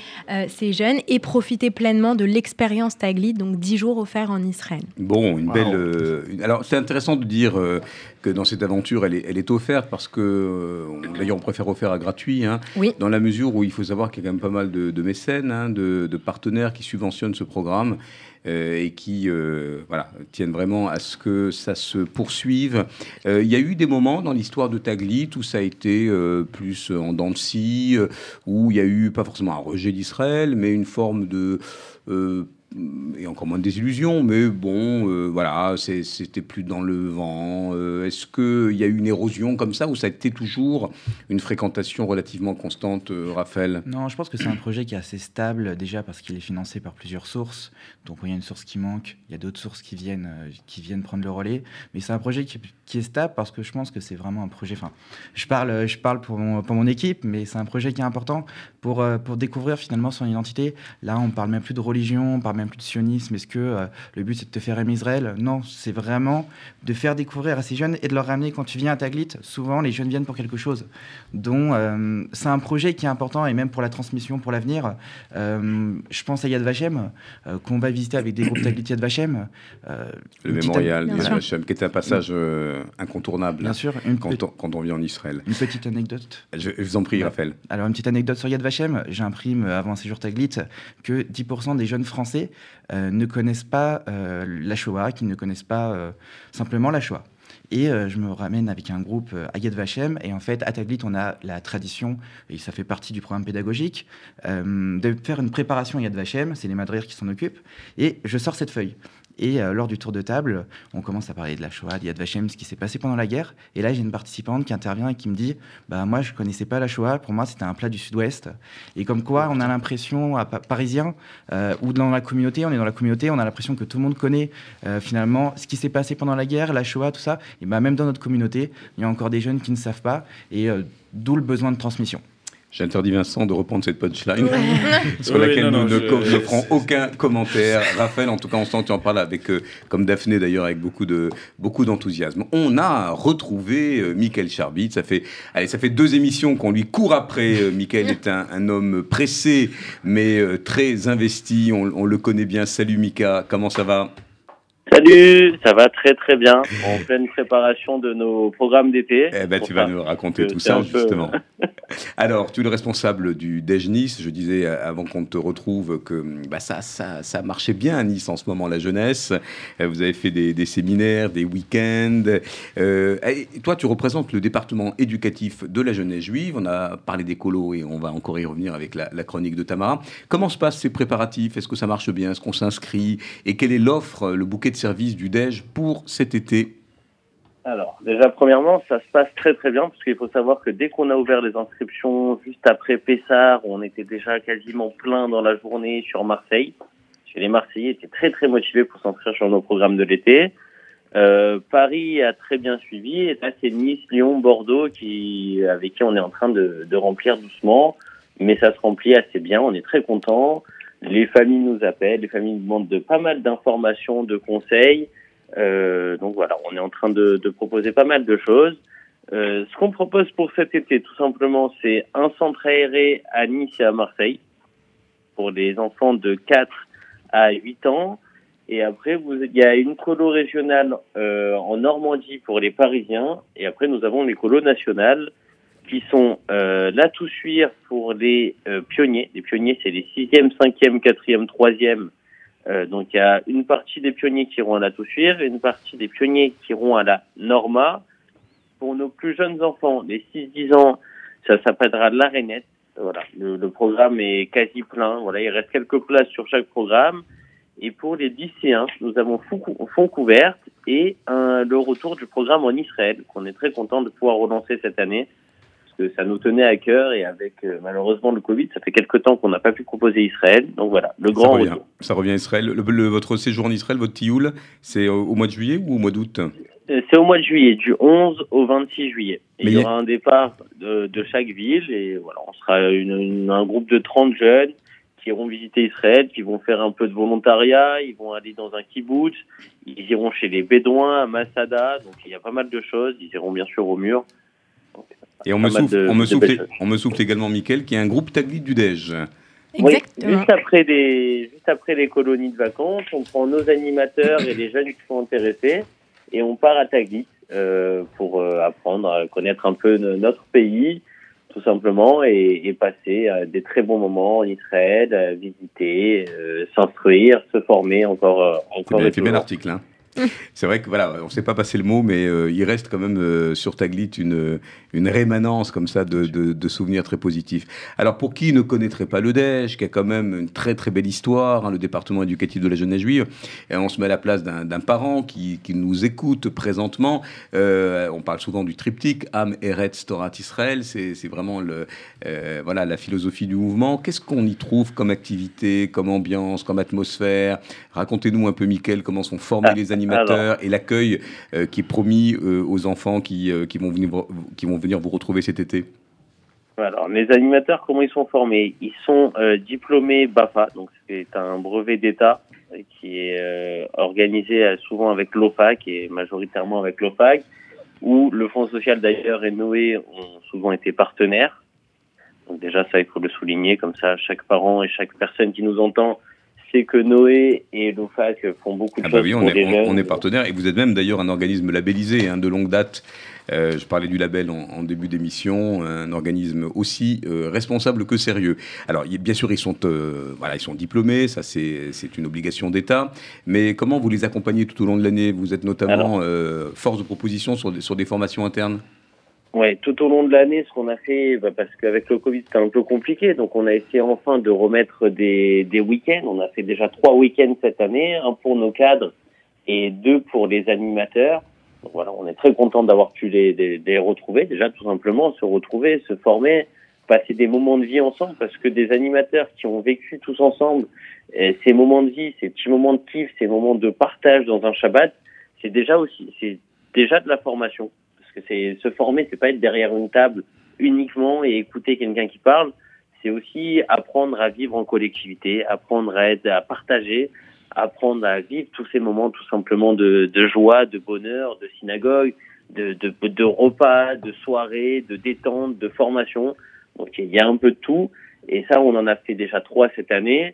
ces jeunes et profiter pleinement de l'expérience Taglit, donc 10 jours offerts en Israël. Bon, une belle. Euh, alors, c'est intéressant de dire euh, que dans cette aventure, elle est, elle est offerte parce que, euh, d'ailleurs, on préfère offrir à gratuit, hein, oui. dans la mesure où il faut savoir qu'il y a quand même pas mal de, mécènes, hein, de, de, partenaires qui subventionnent ce programme. Et qui voilà, tiennent vraiment à ce que ça se poursuive. il y a eu des moments dans l'histoire de Taglit où ça a été plus en dents de scie, où il y a eu pas forcément un rejet d'Israël, mais une forme de euh, et encore moins de désillusions, mais bon, euh, voilà, c'était plus dans le vent. Euh, est-ce qu'il y a eu une érosion comme ça ou ça a été toujours une fréquentation relativement constante, euh, Raphaël? Non, je pense que c'est un projet qui est assez stable déjà parce qu'il est financé par plusieurs sources. Donc il y a une source qui manque, il y a d'autres sources qui viennent, qui viennent prendre le relais. Mais c'est un projet qui, est stable parce que je pense que c'est vraiment un projet. Enfin, je parle, je parle pour mon, pour mon équipe, mais c'est un projet qui est important pour, pour découvrir finalement son identité. Là, on parle même plus de religion, on parle même plus de sionisme Est-ce que euh, le but c'est de te faire aimer Israël? Non, c'est vraiment de faire découvrir à ces jeunes et de leur ramener quand tu viens à Taglit. Souvent, les jeunes viennent pour quelque chose. Donc, euh, c'est un projet qui est important et même pour la transmission, pour l'avenir. Euh, je pense à Yad Vashem, qu'on va visiter avec des groupes Taglit Yad Vashem. le mémorial Yad Vashem, qui est un passage incontournable. Bien sûr. Une quand, on, quand, on, vient en Israël. Une petite anecdote. Je, vous en prie, Raphaël. Alors, une petite anecdote sur Yad Vashem. J'imprime avant un séjour Taglit que 10% des jeunes Français euh, ne connaissent pas euh, la Shoah, qui ne connaissent pas euh, simplement la Shoah. Et je me ramène avec un groupe à Yad Vashem. Et en fait, à Taglit, on a la tradition, et ça fait partie du programme pédagogique, de faire une préparation à Yad Vashem. C'est les madrires qui s'en occupent. Et je sors cette feuille. Et euh, lors du tour de table, on commence à parler de la Shoah, de Yad Vashem, ce qui s'est passé pendant la guerre. Et là, j'ai une participante qui intervient et qui me dit bah, Moi, je connaissais pas la Shoah. Pour moi, c'était un plat du sud-ouest. Et comme quoi, on a l'impression, à Pa- Parisien, euh, ou dans la communauté, on est dans la communauté, on a l'impression que tout le monde connaît euh, finalement ce qui s'est passé pendant la guerre, la Shoah, tout ça. Et bah, même dans notre communauté, il y a encore des jeunes qui ne savent pas. Et d'où le besoin de transmission. J'interdis Vincent de reprendre cette punchline sur Oui, laquelle non, nous non, ne, je- ne ferons aucun commentaire. Raphaël, en tout cas, on sent que tu en parles avec, euh, comme Daphné d'ailleurs, avec beaucoup de beaucoup d'enthousiasme. On a retrouvé euh, Michael Charbit. Ça fait, allez, ça fait deux émissions qu'on lui court après. Euh, Michael est un, un homme pressé, mais euh, très investi. On, on le connaît bien. Salut Mika, comment ça va? Salut, ça va très très bien. En pleine préparation de nos programmes d'été. Eh ben, tu vas nous raconter tout ça, peu- justement. Alors, tu es le responsable du Dej Nice. Je disais euh, avant qu'on te retrouve que bah, ça, ça, ça marchait bien à Nice en ce moment, la jeunesse. Euh, Vous avez fait des, des séminaires, des week-ends. Euh, toi, tu représentes le département éducatif de la jeunesse juive. On a parlé des colos et on va encore y revenir avec la, la chronique de Tamara. Comment se passent ces préparatifs? Est-ce que ça marche bien? Est-ce qu'on s'inscrit? Et quelle est l'offre, le bouquet de services du Dej pour cet été Alors, déjà, premièrement, ça se passe très très bien parce qu'il faut savoir que dès qu'on a ouvert les inscriptions juste après Pessard, on était déjà quasiment plein dans la journée sur Marseille. Que les Marseillais étaient très très motivés pour s'inscrire sur nos programmes de l'été. Euh, Paris a très bien suivi et là c'est Nice, Lyon, Bordeaux qui avec qui on est en train de remplir doucement, mais ça se remplit assez bien. On est très content. Les familles nous appellent, les familles nous demandent de pas mal d'informations, de conseils. Euh, donc voilà, on est en train de, de proposer pas mal de choses. Euh, ce qu'on propose pour cet été, tout simplement, c'est un centre aéré à Nice et à Marseille pour les enfants de 4 à 8 ans. Et après, vous, il y a une colo régionale euh, en Normandie pour les Parisiens. Et après, nous avons les colos nationales qui sont euh, la Toussuire pour les euh, pionniers. Les pionniers, c'est les 6e, 5e, 4e, 3e. Euh, donc, il y a une partie des pionniers qui iront à la Toussuire et une partie des pionniers qui iront à la Norma. Pour nos plus jeunes enfants, les 6-10 ans, ça s'appellera l'Arénette. Voilà, le, programme est quasi plein. Voilà, il reste quelques places sur chaque programme. Et pour les lycéens, nous avons fond, cou- fond couverte et le retour du programme en Israël, qu'on est très content de pouvoir relancer cette année, que ça nous tenait à cœur et avec euh, malheureusement le Covid, ça fait quelques temps qu'on n'a pas pu proposer Israël. Donc voilà, le Ça grand revient, retour. ça revient à Israël. Le- le- votre séjour en Israël, votre tioul, c'est au, au mois de juillet ou au mois d'août? Euh, C'est au mois de juillet, du 11 au 26 juillet. Et Mais il y aura un départ de, de chaque ville et voilà, on sera une- une- un groupe de 30 jeunes qui iront visiter Israël, qui vont faire un peu de volontariat, ils vont aller dans un kibbutz, ils iront chez les Bédouins à Masada, donc il y a pas mal de choses, ils iront bien sûr au mur. Et on me, souffle, de- on, me de souffle, belles choses. on me souffle également, Mickaël, qui est un groupe Taglit du Dej. Oui, Exactement. juste après des, juste après les colonies de vacances, on prend nos animateurs et les jeunes qui sont intéressés et on part à Taglit euh, pour euh, apprendre à connaître un peu no- notre pays, tout simplement, et, et passer euh, des très bons moments en Israël, visiter, euh, s'instruire, se former encore, encore bien, et bien toujours. l'article. hein. C'est vrai que voilà, on ne sait pas passer le mot, mais euh, il reste quand même euh, sur Taglit une, une rémanence comme ça de, de- de souvenirs très positifs. Alors pour qui ne connaîtrait pas le DEJ, qui a quand même une très très belle histoire, hein, le département éducatif de la jeunesse juive, et on se met à la place d'un parent qui, qui nous écoute présentement. Euh, on parle souvent du triptyque Am Eretz Torah Israël, c'est vraiment le, euh, voilà, la philosophie du mouvement. Qu'est-ce qu'on y trouve comme activité, comme ambiance, comme atmosphère? Racontez-nous un peu, Mickaël, comment sont formés Ah, les et l'accueil euh, qui est promis euh, aux enfants qui, euh, qui, vont venir, vo- qui vont venir vous retrouver cet été. Alors, les animateurs, comment ils sont formés? Ils sont euh, diplômés BAFA, donc c'est un brevet d'État qui est euh, organisé euh, souvent avec l'OFAC et majoritairement avec l'OFAC, où le Fonds social d'ailleurs et Noé ont souvent été partenaires. Donc déjà, ça, il faut le souligner, comme ça, chaque parent et chaque personne qui nous entend sait que Noé et l'OFAC font beaucoup de Ah bah choses oui, on pour est, les on, jeunes. on est partenaire. Et vous êtes même d'ailleurs un organisme labellisé hein, de longue date. Je parlais du label en, début d'émission, un organisme aussi responsable que sérieux. Alors, bien sûr, ils sont, voilà, ils sont diplômés, ça c'est une obligation d'État, mais comment vous les accompagnez tout au long de l'année? Vous êtes notamment force de proposition sur sur des formations internes? Ouais, tout au long de l'année, ce qu'on a fait, bah, parce qu'avec le Covid, c'était un peu compliqué, donc on a essayé enfin de remettre des, des week-ends. On a fait déjà trois week-ends cette année, un pour nos cadres et deux pour les animateurs. Voilà, on est très content d'avoir pu les, les, les, retrouver, déjà tout simplement, se retrouver, se former, passer des moments de vie ensemble, parce que des animateurs qui ont vécu tous ensemble ces moments de vie, ces petits moments de kiff, ces moments de partage dans un Shabbat, c'est déjà aussi, c'est déjà de la formation c'est se former, c'est pas être derrière une table uniquement et écouter quelqu'un qui parle. C'est aussi apprendre à vivre en collectivité, apprendre à être, à partager, apprendre à vivre tous ces moments tout simplement de, joie, de bonheur, de synagogue, de, repas, de soirée, de détente, de formation. Donc il y a un peu de tout. Et ça, on en a fait déjà trois cette année.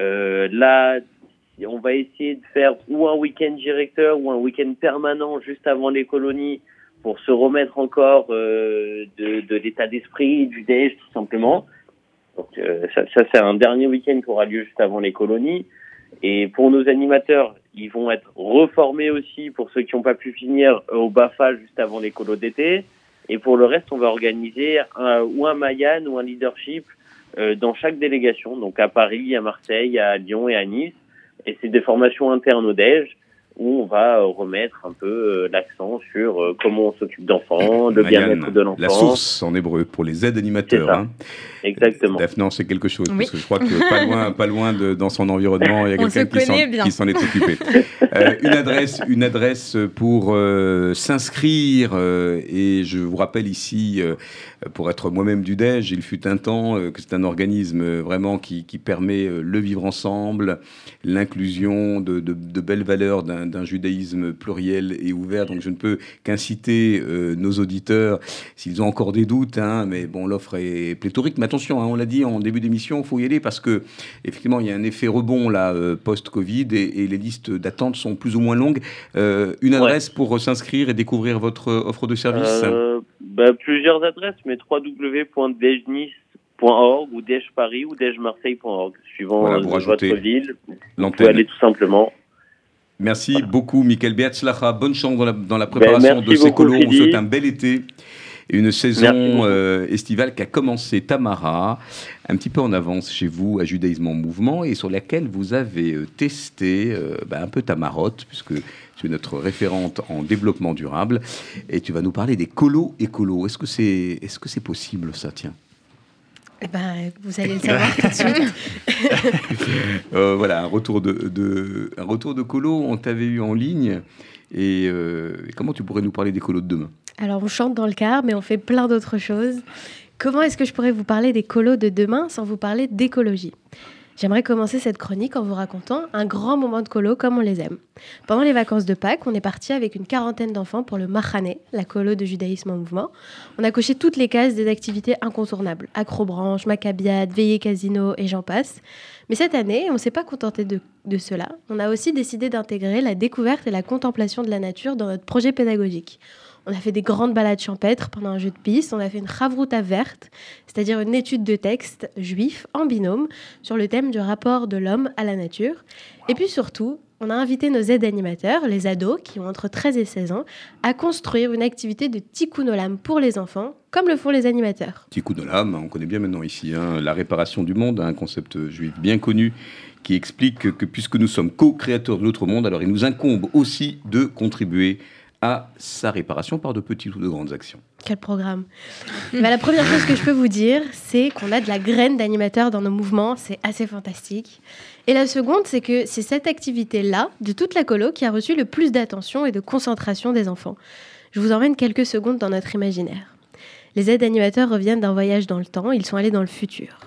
Euh, là, on va essayer de faire ou un week-end directeur ou un week-end permanent juste avant les colonies pour se remettre encore euh, de, de l'état d'esprit, du déj tout simplement. Donc euh, ça, ça c'est un dernier week-end qui aura lieu juste avant les colonies. Et pour nos animateurs, ils vont être reformés aussi pour ceux qui n'ont pas pu finir au BAFA juste avant les colos d'été. Et pour le reste, on va organiser un, ou un Mayan ou un leadership euh, dans chaque délégation, donc à Paris, à Marseille, à Lyon et à Nice. Et c'est des formations internes au DEJ où on va euh, remettre un peu euh, l'accent sur euh, comment on s'occupe d'enfants, le bien-être de l'enfant. La source en hébreu pour les aides animateurs. Hein. Exactement. Daphne, c'est quelque chose, parce que je crois que pas loin, pas loin de, dans son environnement, il y a quelqu'un qui s'en est occupé. une, adresse, une adresse pour s'inscrire, et je vous rappelle ici, pour être moi-même du DEJ, il fut un temps que c'est un organisme vraiment qui, qui permet le vivre ensemble, l'inclusion de, de, de belles valeurs d'un d'un judaïsme pluriel et ouvert. Donc je ne peux qu'inciter euh, nos auditeurs, s'ils ont encore des doutes, hein, mais bon, l'offre est pléthorique. Mais attention, hein, on l'a dit en début d'émission, il faut y aller parce que effectivement, il y a un effet rebond là euh, post-Covid et, les listes d'attente sont plus ou moins longues. Euh, une adresse pour s'inscrire et découvrir votre offre de service bah, Plusieurs adresses, mais www.dejnis.org ou Paris ou dejmarseille.org, suivant votre ville. Vous pouvez aller tout simplement. Merci beaucoup, Michael Beatzlacha. Bonne chance dans la, dans la ben, préparation de ces colos. On souhaite un bel été. Une saison euh, estivale qui a commencé Tamara, un petit peu en avance chez vous à Judaïsme en Mouvement, et sur laquelle vous avez euh, testé euh, bah, un peu ta marotte, puisque tu es notre référente en développement durable, et tu vas nous parler des colos écolos. Est-ce que c'est est -ce c'est possible ça, tiens eh ben, vous allez le savoir tout de suite. Euh, voilà, un retour de, un retour de colo, on t'avait eu en ligne. Et, euh, comment tu pourrais nous parler des colos de demain? Alors, on chante dans le car, mais on fait plein d'autres choses. Comment est-ce que je pourrais vous parler des colos de demain sans vous parler d'écologie? J'aimerais commencer cette chronique en vous racontant un grand moment de colo comme on les aime. Pendant les vacances de Pâques, on est parti avec une quarantaine d'enfants pour le Mahané, la colo de judaïsme en mouvement. On a coché toutes les cases des activités incontournables acrobranche, macabiade, veillée casino et j'en passe. Mais cette année, on ne s'est pas contenté de, de cela. On a aussi décidé d'intégrer la découverte et la contemplation de la nature dans notre projet pédagogique. On a fait des grandes balades champêtres pendant un jeu de piste. On a fait une Chavruta verte, c'est-à-dire une étude de texte juif en binôme sur le thème du rapport de l'homme à la nature. Et puis surtout, on a invité nos aides animateurs, les ados qui ont entre 13 et 16 ans, à construire une activité de tikkun olam pour les enfants, comme le font les animateurs. Tikkun olam, on connaît bien maintenant ici hein, la réparation du monde, un concept juif bien connu qui explique que puisque nous sommes co-créateurs de notre monde, alors il nous incombe aussi de contribuer à sa réparation par de petites ou de grandes actions. Quel programme bah, La première chose que je peux vous dire, c'est qu'on a de la graine d'animateur dans nos mouvements, c'est assez fantastique. Et la seconde, c'est que c'est cette activité-là, de toute la colo, qui a reçu le plus d'attention et de concentration des enfants. Je vous emmène quelques secondes dans notre imaginaire. Les aides animateurs reviennent d'un voyage dans le temps, ils sont allés dans le futur.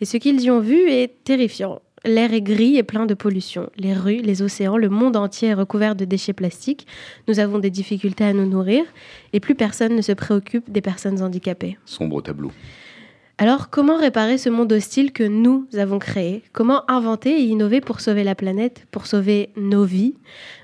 Et ce qu'ils y ont vu est terrifiant. L'air est gris et plein de pollution. Les rues, les océans, le monde entier est recouvert de déchets plastiques. Nous avons des difficultés à nous nourrir et plus personne ne se préoccupe des personnes handicapées. Sombre tableau. Alors, comment réparer ce monde hostile que nous avons créé? Comment inventer et innover pour sauver la planète, pour sauver nos vies?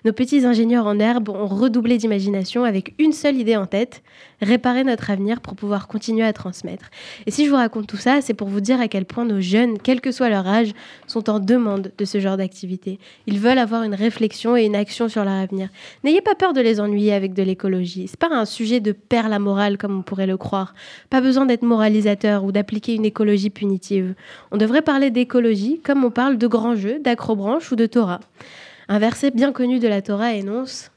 Nos petits ingénieurs en herbe ont redoublé d'imagination avec une seule idée en tête réparer notre avenir pour pouvoir continuer à transmettre. Et si je vous raconte tout ça, c'est pour vous dire à quel point nos jeunes, quel que soit leur âge, sont en demande de ce genre d'activité. Ils veulent avoir une réflexion et une action sur leur avenir. N'ayez pas peur de les ennuyer avec de l'écologie. C'est pas un sujet de perle à morale comme on pourrait le croire. Pas besoin d'être moralisateur ou d'appliquer une écologie punitive. On devrait parler d'écologie comme on parle de grands jeux, d'acrobranche ou de Torah. Un verset bien connu de la Torah énonce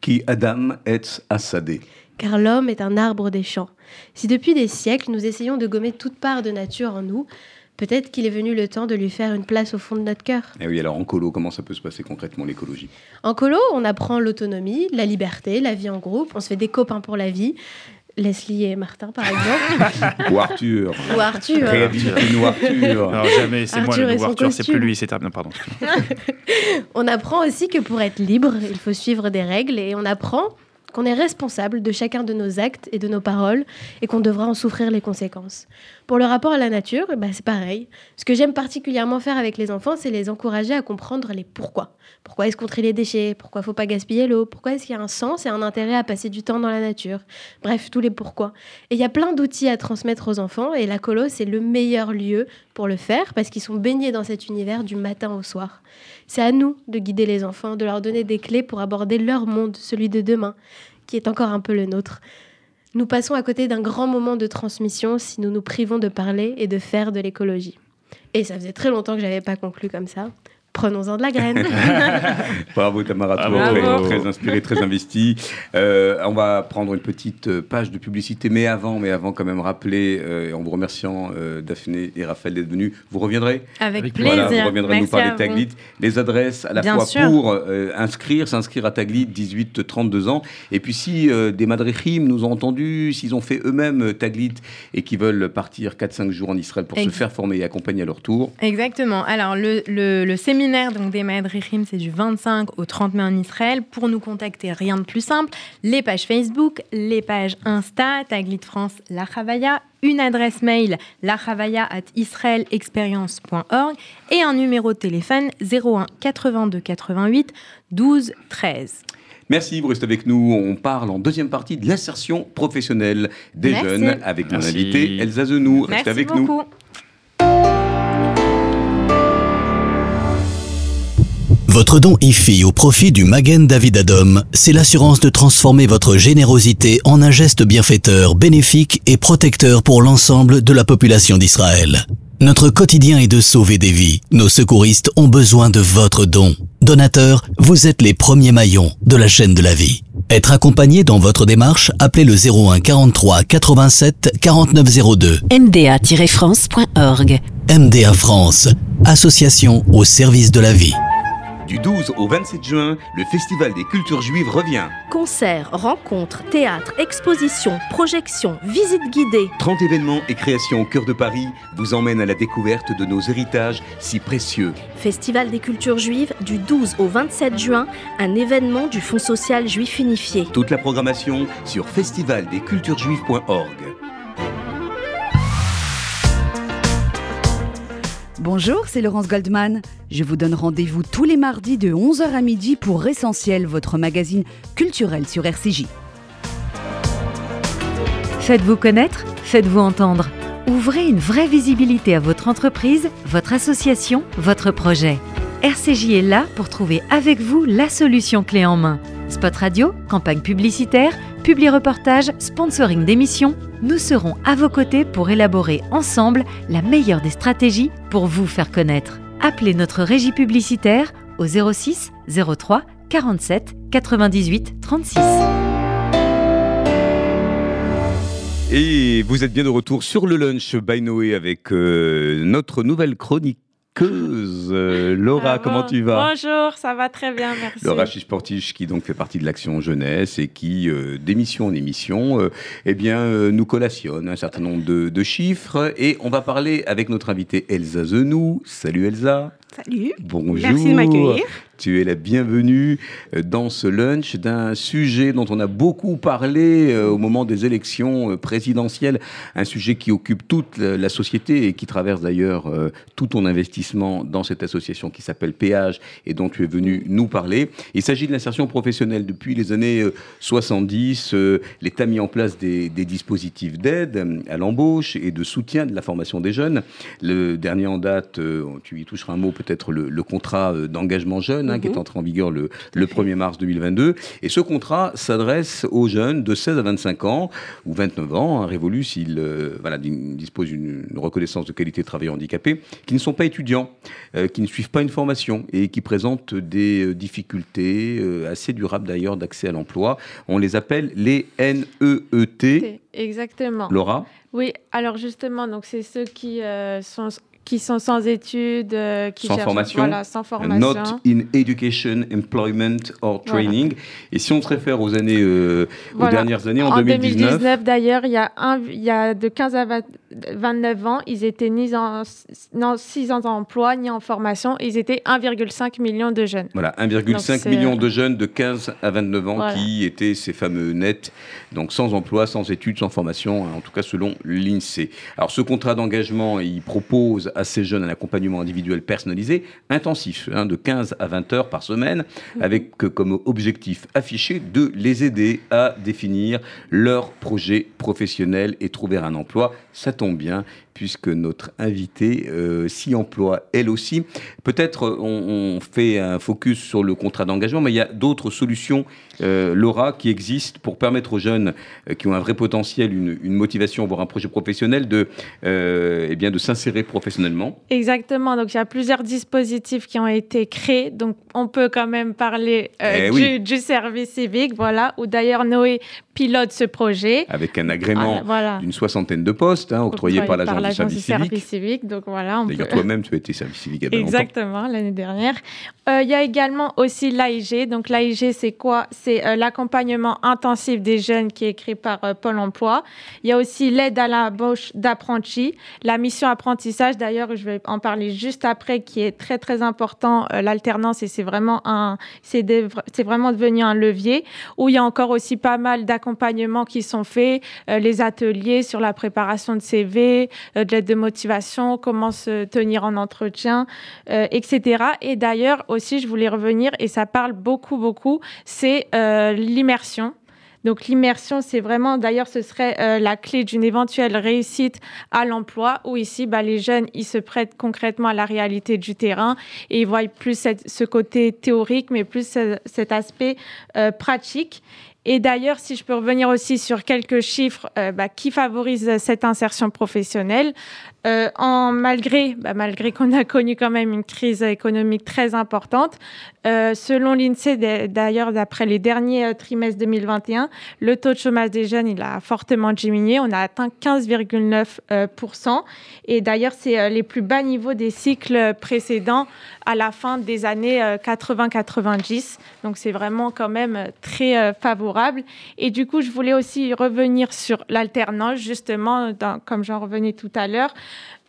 Qui Adam est assadé car l'homme est un arbre des champs. Si depuis des siècles nous essayons de gommer toute part de nature en nous, peut-être qu'il est venu le temps de lui faire une place au fond de notre cœur. Et eh oui, alors en colo, comment ça peut se passer concrètement l'écologie? En colo, on apprend l'autonomie, la liberté, la vie en groupe, on se fait des copains pour la vie. Leslie et Martin, par exemple. ou Arthur. Ou Arthur. Arthur. Non, jamais, c'est moi le nouveau Arthur, c'est plus lui, c'est terminé, pardon. on apprend aussi que pour être libre, il faut suivre des règles et on apprend qu'on est responsable de chacun de nos actes et de nos paroles et qu'on devra en souffrir les conséquences. Pour le rapport à la nature, bah, c'est pareil. Ce que j'aime particulièrement faire avec les enfants, c'est les encourager à comprendre les pourquoi. Pourquoi est-ce qu'on trie les déchets? Pourquoi faut pas gaspiller l'eau? Pourquoi est-ce qu'il y a un sens et un intérêt à passer du temps dans la nature? Bref, tous les pourquoi. Et il y a plein d'outils à transmettre aux enfants et la colo, c'est le meilleur lieu pour le faire parce qu'ils sont baignés dans cet univers du matin au soir. C'est à nous de guider les enfants, de leur donner des clés pour aborder leur monde, celui de demain, qui est encore un peu le nôtre. Nous passons à côté d'un grand moment de transmission si nous nous privons de parler et de faire de l'écologie. Et ça faisait très longtemps que j'avais pas conclu comme ça prenons-en de la graine. Bravo Tamara, très, très, inspiré, très investi. Euh, on va prendre une petite euh, page de publicité, mais avant, mais avant quand même rappeler, euh, en vous remerciant Daphné et Raphaël d'être venus, vous reviendrez Avec plaisir. vous reviendrez nous parler de Taglit. Les adresses à la fois pour inscrire, s'inscrire à Taglit, 18, 32 ans. Et puis si des Madrichim nous ont entendus, s'ils ont fait eux-mêmes Taglit et qui veulent partir 4-5 jours en Israël pour se faire former et accompagner à leur tour. Exactement. Alors le, le, le séminaire donc des Madrichim, c'est du 25 au 30 mai en Israël. Pour nous contacter, rien de plus simple. Les pages Facebook, les pages Insta, Taglit France, La Chavaya, une adresse mail lachavaya at israelexperience.org et un numéro de téléphone 01 82 88 12 13. Merci, vous restez avec nous. On parle en deuxième partie de l'insertion professionnelle des jeunes avec mon invité Elsa Zenou. Restez avec beaucoup. nous. Votre don IFI au profit du Magen David Adom, c'est l'assurance de transformer votre générosité en un geste bienfaiteur, bénéfique et protecteur pour l'ensemble de la population d'Israël. Notre quotidien est de sauver des vies. Nos secouristes ont besoin de votre don. Donateur, vous êtes les premiers maillons de la chaîne de la vie. Être accompagné dans votre démarche, appelez le 01 43 87 49 02. MDA-France.org MDA France, association au service de la vie. Du 12 au 27 juin, le Festival des cultures juives revient. Concerts, rencontres, théâtres, expositions, projections, visites guidées. 30 événements et créations au cœur de Paris vous emmènent à la découverte de nos héritages si précieux. Festival des cultures juives du 12 au 27 juin, un événement du Fonds social juif unifié. Toute la programmation sur festivaldesculturesjuives.org. Bonjour, c'est Laurence Goldman. Je vous donne rendez-vous tous les mardis de 11h à midi pour Essentiel, votre magazine culturel sur RCJ. Faites-vous connaître, faites-vous entendre. Ouvrez une vraie visibilité à votre entreprise, votre association, votre projet. RCJ est là pour trouver avec vous la solution clé en main. Spot radio, campagne publicitaire, publi-reportage, sponsoring d'émissions, nous serons à vos côtés pour élaborer ensemble la meilleure des stratégies pour vous faire connaître. Appelez notre régie publicitaire au 06 03 47 98 36. Et vous êtes bien de retour sur le lunch by Noé avec euh, notre nouvelle chronique euh, Laura, comment tu vas? Bonjour, ça va très bien, merci. Laura Chisportiche, qui donc fait partie de l'Action Jeunesse et qui, euh, d'émission en émission, euh, eh bien, nous collationne un certain nombre de, chiffres. Et on va parler avec notre invitée Elsa Zenou. Salut Elsa. Salut. Bonjour. Merci de m'accueillir. Tu es la bienvenue euh, dans ce lunch d'un sujet dont on a beaucoup parlé euh, au moment des élections euh, présidentielles, un sujet qui occupe toute la société et qui traverse d'ailleurs tout ton investissement dans cette association qui s'appelle Péage et dont tu es venu nous parler. Il s'agit de l'insertion professionnelle. Depuis les années 70, l'État a mis en place des, dispositifs d'aide à l'embauche et de soutien de la formation des jeunes. Le dernier en date, tu y toucheras un mot peut-être, le, le contrat d'engagement jeune Hein, qui est mhm. entré en vigueur le, 1er mars 2022. Et ce contrat s'adresse aux jeunes de 16 à 25 ans ou 29 ans, hein, révolus s'ils euh, voilà, disposent d'une reconnaissance de qualité de travailleur handicapé, qui ne sont pas étudiants, euh, qui ne suivent pas une formation et qui présentent des euh, difficultés assez durables d'ailleurs d'accès à l'emploi. On les appelle les NEET. Exactement. Laura? Oui, alors justement, donc c'est ceux qui sont qui sont sans études, euh, qui sans cherchent, formation, voilà, sans formation. Not in education, employment or training. Et si on se réfère aux années, euh, aux dernières années, en, en 2019, 2019 d'ailleurs, il y a un, il y a de 15 à 29 ans, ils étaient ni en, non, 6 ans d'emploi ni en formation. Ils étaient 1,5 million de jeunes. Voilà, 1,5 million de jeunes de 15 à 29 ans qui étaient ces fameux nets, donc sans emploi, sans études, sans formation, en tout cas selon l'INSEE. Alors ce contrat d'engagement, il propose à ces jeunes un accompagnement individuel personnalisé, intensif, hein, de 15 à 20 heures par semaine, mhm. avec comme objectif affiché de les aider à définir leur projet professionnel et trouver un emploi. Ça tombe bien, puisque notre invitée euh, s'y emploie elle aussi. Peut-être euh, on, fait un focus sur le contrat d'engagement, mais il y a d'autres solutions, euh, Laura, qui existent pour permettre aux jeunes qui ont un vrai potentiel, une, motivation, voire un projet professionnel, de, eh bien, de s'insérer professionnellement. Exactement. Donc il y a plusieurs dispositifs qui ont été créés. Donc on peut quand même parler eh du, service civique, voilà, où d'ailleurs Noé pilote ce projet. Avec un agrément d'une soixantaine de postes hein, octroyés par l'agence du service, civique. Donc voilà. D'ailleurs, toi-même, tu as été service civique a Exactement, l'année dernière. Euh, il y a également aussi l'AIG. Donc l'AIG, c'est quoi? C'est euh, l'accompagnement intensif des jeunes qui est créé par euh, Pôle Emploi. Il y a aussi l'aide à l'embauche d'apprentis, la mission apprentissage. D'ailleurs, je vais en parler juste après, qui est très très important. L'alternance et c'est vraiment un, c'est vraiment devenu un levier où il y a encore aussi pas mal d'accompagnements qui sont faits, les ateliers sur la préparation de CV, euh, de l'aide de motivation, comment se tenir en entretien, euh, etc. Et d'ailleurs aussi, je voulais revenir, et ça parle beaucoup, beaucoup, c'est euh, l'immersion. Donc l'immersion, c'est vraiment, d'ailleurs, ce serait la clé d'une éventuelle réussite à l'emploi, où ici, bah, les jeunes, ils se prêtent concrètement à la réalité du terrain et ils voient plus ce côté théorique, mais plus cet aspect pratique. Et d'ailleurs, si je peux revenir aussi sur quelques chiffres euh, bah, qui favorisent cette insertion professionnelle, euh, malgré, bah, malgré qu'on a connu quand même une crise économique très importante, euh, selon l'INSEE, d'ailleurs, d'après les derniers trimestres 2021, le taux de chômage des jeunes, il a fortement diminué. On a atteint 15,9%. et d'ailleurs, c'est les plus bas niveaux des cycles précédents à la fin des années 80-90. Donc, c'est vraiment quand même très favorable. Et du coup, je voulais aussi revenir sur l'alternance, justement, comme j'en revenais tout à l'heure.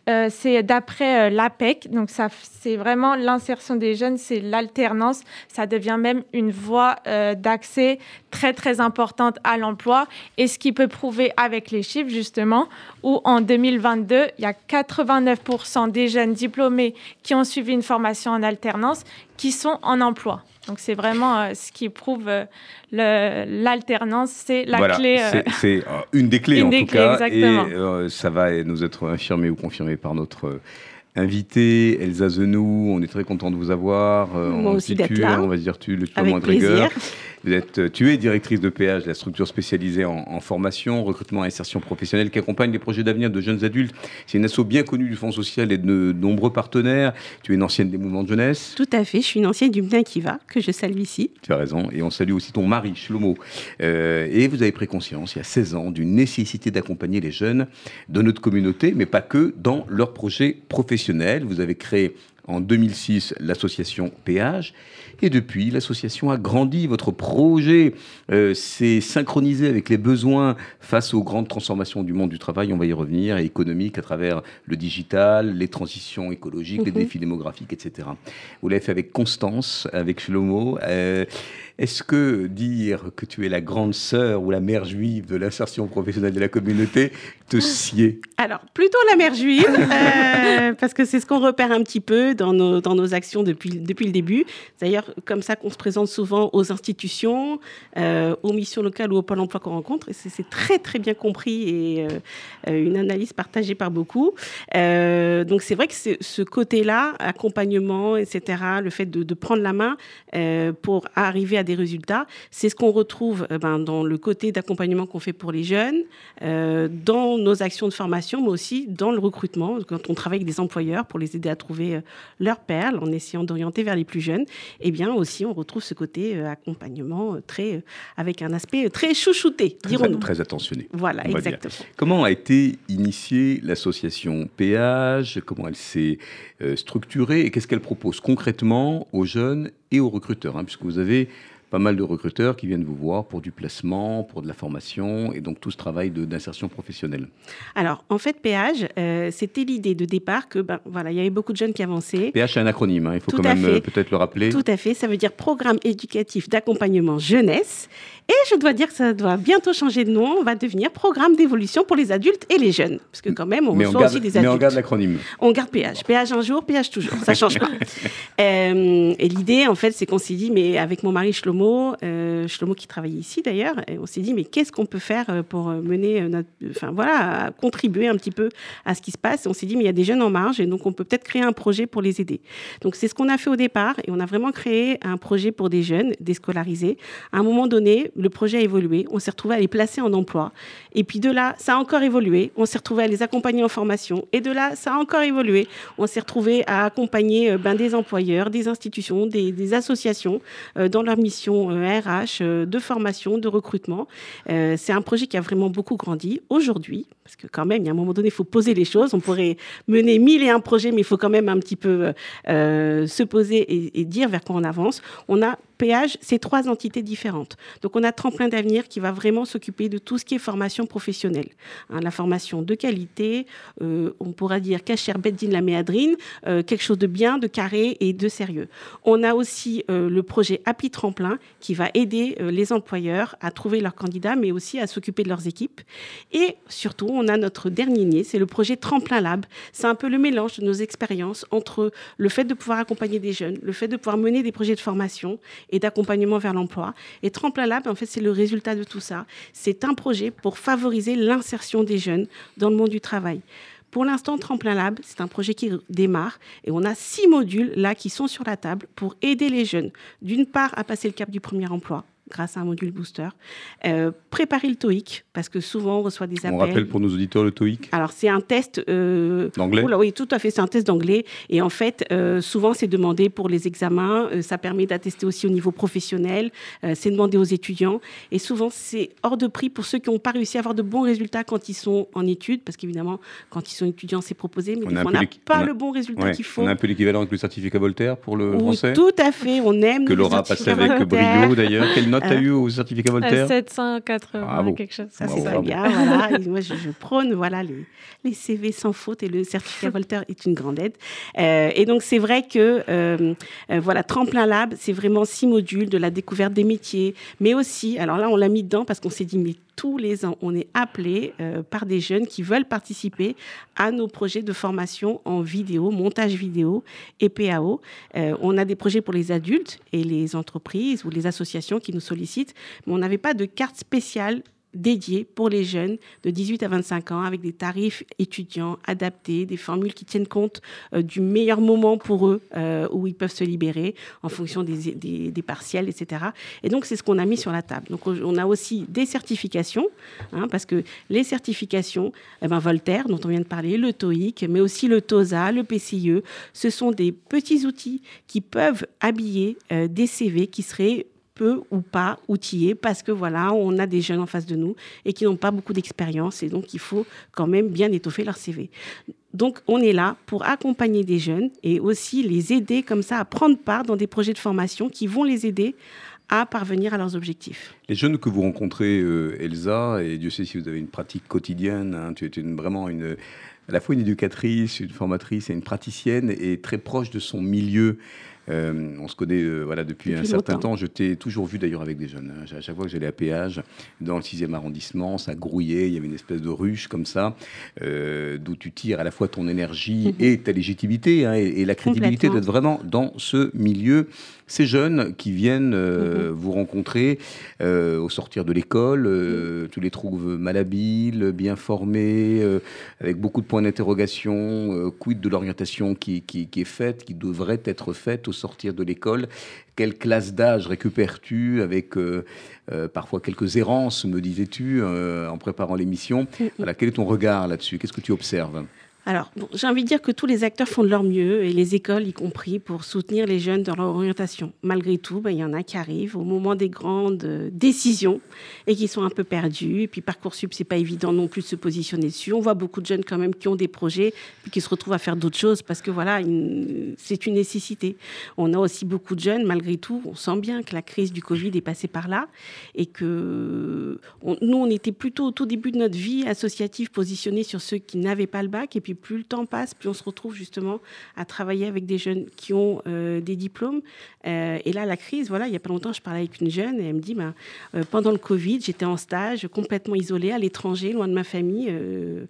Euh, c'est d'après euh, l'APEC, donc ça, c'est vraiment l'insertion des jeunes, c'est l'alternance. Ça devient même une voie euh, d'accès très très importante à l'emploi. Et ce qui peut prouver avec les chiffres justement, où en 2022, il y a 89% des jeunes diplômés qui ont suivi une formation en alternance qui sont en emploi. Donc c'est vraiment euh, ce qui prouve euh, l'alternance, c'est la clé. Euh, c'est une des clés en tout cas, et ça va nous être infirmé ou confirmé par notre invité Elsa Zenou. On est très content de vous avoir. Moi aussi d'être là. On va dire tu, le Avec plaisir. Vous êtes, tu es directrice de péage, la structure spécialisée en, formation, recrutement et insertion professionnelle qui accompagne les projets d'avenir de jeunes adultes. C'est une asso bien connue du Fonds social et de, nombreux partenaires. Tu es une ancienne des mouvements de jeunesse. Tout à fait, je suis une ancienne du MNA qui va, que je salue ici. Tu as raison. Et on salue aussi ton mari, Shlomo. Euh, et vous avez pris conscience, il y a 16 ans, d'une nécessité d'accompagner les jeunes de notre communauté, mais pas que, dans leurs projets professionnels. Vous avez créé en 2006 l'association Péage. Et depuis, l'association a grandi. Votre projet euh, s'est synchronisé avec les besoins face aux grandes transformations du monde du travail, on va y revenir, et économique à travers le digital, les transitions écologiques, les Mhm. défis démographiques, etc. Vous l'avez fait avec constance, avec Shlomo. Euh, Est-ce que dire que tu es la grande sœur ou la mère juive de l'insertion professionnelle de la communauté te sied? Alors, plutôt la mère juive, euh, parce que c'est ce qu'on repère un petit peu dans nos, dans nos actions depuis, depuis le début. D'ailleurs, comme ça qu'on se présente souvent aux institutions, euh, aux missions locales ou au Pôle emploi qu'on rencontre. Et c'est très, très bien compris et euh, euh, une analyse partagée par beaucoup. Donc, c'est vrai que ce côté-là, accompagnement, etc., le fait de, prendre la main pour arriver à des résultats, c'est ce qu'on retrouve euh, ben, dans le côté d'accompagnement qu'on fait pour les jeunes, dans nos actions de formation, mais aussi dans le recrutement, quand on travaille avec des employeurs pour les aider à trouver leurs perles en essayant d'orienter vers les plus jeunes, eh aussi on retrouve ce côté euh, accompagnement euh, très, euh, avec un aspect très chouchouté, dirons-nous. très attentionné. Voilà, exactement. Comment a été initiée l'association Péage Comment elle s'est structurée? Et qu'est-ce qu'elle propose concrètement aux jeunes et aux recruteurs hein, Puisque vous avez pas mal de recruteurs qui viennent vous voir pour du placement, pour de la formation et donc tout ce travail d'insertion professionnelle. Alors, en fait, péage, euh, c'était l'idée de départ que, ben, voilà, il y avait beaucoup de jeunes qui avançaient. PH c'est un acronyme, hein, il faut Tout quand même euh, peut-être le rappeler. Tout à fait, ça veut dire Programme éducatif d'accompagnement jeunesse. Et je dois dire que ça doit bientôt changer de nom. On va devenir Programme d'évolution pour les adultes et les jeunes. Parce que quand même, on mais, on reçoit garde, aussi des mais adultes. on garde l'acronyme. On garde péage. Péage un jour, péage toujours. Ça change pas. Euh, et l'idée, en fait, c'est qu'on s'est dit, mais avec mon mari Shlomo, euh, Shlomo qui travaille ici d'ailleurs, on s'est dit, mais qu'est-ce qu'on peut faire euh, pour euh, mener notre. Enfin, voilà, contribuer un petit peu à ce qui se passe. Et on s'est dit, mais il y a des jeunes en marge, et donc on peut peut-être créer un projet pour les aider. Donc c'est ce qu'on a fait au départ, et on a vraiment créé un projet pour des jeunes déscolarisés. À un moment donné, le projet a évolué. On s'est retrouvé à les placer en emploi. Et puis de là, ça a encore évolué. On s'est retrouvé à les accompagner en formation. Et de là, ça a encore évolué. On s'est retrouvé à accompagner euh, ben, des employeurs, des institutions, des, associations euh, dans leur mission RH, euh, de formation, de recrutement. C'est un projet qui a vraiment beaucoup grandi aujourd'hui. Parce que quand même, il y a un moment donné, il faut poser les choses. On pourrait mener mille et un projets, mais il faut quand même un petit peu euh, se poser et, dire vers quoi on avance. On a péage, c'est trois entités différentes. Donc on a Tremplin d'avenir qui va vraiment s'occuper de tout ce qui est formation professionnelle. Hein, la formation de qualité, euh, on pourra dire Kacher Beddin la méadrine, euh, quelque chose de bien, de carré et de sérieux. On a aussi euh, le projet Appli Tremplin qui va aider euh, les employeurs à trouver leurs candidats, mais aussi à s'occuper de leurs équipes. Et surtout, on a notre dernier nier, c'est le projet Tremplin Lab. C'est un peu le mélange de nos expériences entre le fait de pouvoir accompagner des jeunes, le fait de pouvoir mener des projets de formation et d'accompagnement vers l'emploi. Et Tremplin Lab, en fait, c'est le résultat de tout ça. C'est un projet pour favoriser l'insertion des jeunes dans le monde du travail. Pour l'instant, Tremplin Lab, c'est un projet qui démarre et on a six modules là qui sont sur la table pour aider les jeunes, d'une part, à passer le cap du premier emploi grâce à un module booster, euh, préparer le TOEIC parce que souvent on reçoit des appels. On rappelle pour nos auditeurs le TOEIC Alors, c'est un test. Euh... D'anglais Oui, tout à fait, c'est un test d'anglais. Et en fait, euh, souvent, c'est demandé pour les examens. Euh, ça permet d'attester aussi au niveau professionnel. Euh, c'est demandé aux étudiants. Et souvent, c'est hors de prix pour ceux qui n'ont pas réussi à avoir de bons résultats quand ils sont en études. Parce qu'évidemment, quand ils sont étudiants, c'est proposé. Mais On n'a pas on a- le bon résultat Ouais, qu'il faut. On a un peu l'équivalent avec le certificat Voltaire pour le Oui, français tout à fait. On aime Que Laura certificats avec Voltaire. brio d'ailleurs. Quelle note Euh, t'as eu au certificat Voltaire Euh, 780, Bravo. quelque chose. Ça, Bravo, c'est très bravo. bien. Voilà. Moi, je, je prône voilà, les, les CV sans faute et le certificat Voltaire est une grande aide. Euh, et donc, c'est vrai que euh, euh, voilà, Tremplin Lab, c'est vraiment six modules de la découverte des métiers, mais aussi, alors là, on l'a mis dedans parce qu'on s'est dit, mais tous les ans, on est appelé euh, par des jeunes qui veulent participer à nos projets de formation en vidéo, montage vidéo et PAO. Euh, on a des projets pour les adultes et les entreprises ou les associations qui nous sollicitent, mais on n'avait pas de carte spéciale dédiée pour les jeunes de 18 à 25 ans avec des tarifs étudiants adaptés, des formules qui tiennent compte euh, du meilleur moment pour eux euh, où ils peuvent se libérer en fonction des, des, partiels, etc. Et donc, c'est ce qu'on a mis sur la table. Donc, on a aussi des certifications, hein, parce que les certifications, eh ben, Voltaire, dont on vient de parler, le TOEIC, mais aussi le TOSA, le PCIE, ce sont des petits outils qui peuvent habiller euh, des CV qui seraient peu ou pas outillés parce que voilà, on a des jeunes en face de nous et qui n'ont pas beaucoup d'expérience et donc il faut quand même bien étoffer leur CV. Donc on est là pour accompagner des jeunes et aussi les aider comme ça à prendre part dans des projets de formation qui vont les aider à parvenir à leurs objectifs. Les jeunes que vous rencontrez, euh, Elsa, et Dieu sait si vous avez une pratique quotidienne, hein, tu es vraiment une, à la fois une éducatrice, une formatrice et une praticienne, et très proche de son milieu. Euh, on se connaît euh, voilà, depuis, un certain temps. Je t'ai toujours vu d'ailleurs avec des jeunes. Hein. À chaque fois que j'allais à péage, dans le 6e arrondissement, ça grouillait, il y avait une espèce de ruche comme ça, euh, d'où tu tires à la fois ton énergie mhm. et ta légitimité hein, et, la crédibilité d'être vraiment dans ce milieu ces jeunes qui viennent mhm. vous rencontrer au sortir de l'école, mhm. tu les trouves malhabiles, bien formés, avec beaucoup de points d'interrogation, quid de l'orientation qui, qui, est faite, qui devrait être faite au sortir de l'école? Quelle classe d'âge récupères-tu avec euh, euh, parfois quelques errances, me disais-tu, euh, en préparant l'émission? Voilà, Quel est ton regard là-dessus? Qu'est-ce que tu observes? Alors, j'ai envie de dire que tous les acteurs font de leur mieux, et les écoles y compris, pour soutenir les jeunes dans leur orientation. Malgré tout, ben, il y en a qui arrivent au moment des grandes euh, décisions et qui sont un peu perdus. Et puis Parcoursup, c'est pas évident non plus de se positionner dessus. On voit beaucoup de jeunes quand même qui ont des projets, puis qui se retrouvent à faire d'autres choses parce que voilà, c'est une nécessité. On a aussi beaucoup de jeunes, malgré tout, on sent bien que la crise du Covid est passée par là et que nous, on était plutôt au tout début de notre vie associative positionnés sur ceux qui n'avaient pas le bac et puis plus le temps passe, plus on se retrouve justement à travailler avec des jeunes qui ont euh, des diplômes. Euh, et là, la crise, voilà, il n'y a pas longtemps, je parlais avec une jeune et elle me dit, ben, euh, pendant le Covid, j'étais en stage, complètement isolée, à l'étranger, loin de ma famille. elle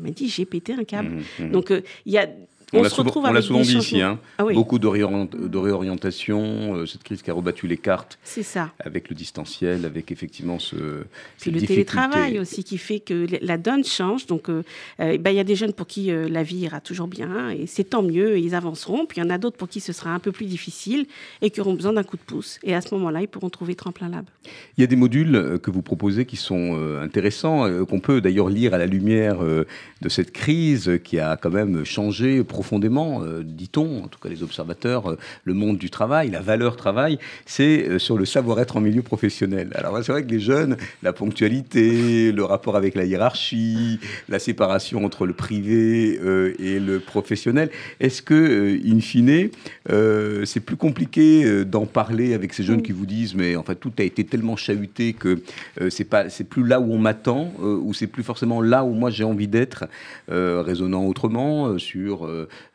m'a dit, j'ai pété un câble. Mmh, mmh. Donc, il y a on, l'a souvent, dit ici, hein. ah beaucoup de, réorientation, euh, cette crise qui a rebattu les cartes. C'est ça. Avec le distanciel, avec effectivement ce. Puis le télétravail aussi qui fait que la donne change. Donc, euh, euh, ben, il y a des jeunes pour qui la vie ira toujours bien et c'est tant mieux, ils avanceront. Puis il y en a d'autres pour qui ce sera un peu plus difficile et qui auront besoin d'un coup de pouce. Et à ce moment-là, ils pourront trouver Tremplin Lab. Il y a des modules que vous proposez qui sont intéressants, qu'on peut d'ailleurs lire à la lumière de cette crise qui a quand même changé profondément, euh, dit-on, en tout cas les observateurs, euh, le monde du travail, la valeur travail, c'est euh, sur le savoir-être en milieu professionnel. Alors c'est vrai que les jeunes, la ponctualité, le rapport avec la hiérarchie, la séparation entre le privé et le professionnel, est-ce que, in fine, c'est plus compliqué d'en parler avec ces jeunes qui vous disent, mais en fait tout a été tellement chahuté que c'est pas, c'est plus là où on m'attend, ou c'est plus forcément là où moi j'ai envie d'être, raisonnant autrement sur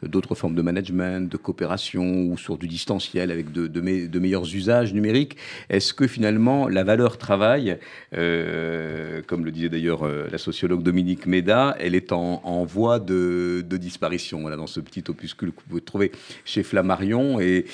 d'autres formes de management, de coopération ou sur du distanciel avec de, meilleurs usages numériques. Est-ce que finalement la valeur travail, euh, comme le disait d'ailleurs euh, la sociologue Dominique Méda, elle est en, voie de, disparition? Voilà, dans ce petit opuscule que vous pouvez trouver chez Flammarion. Et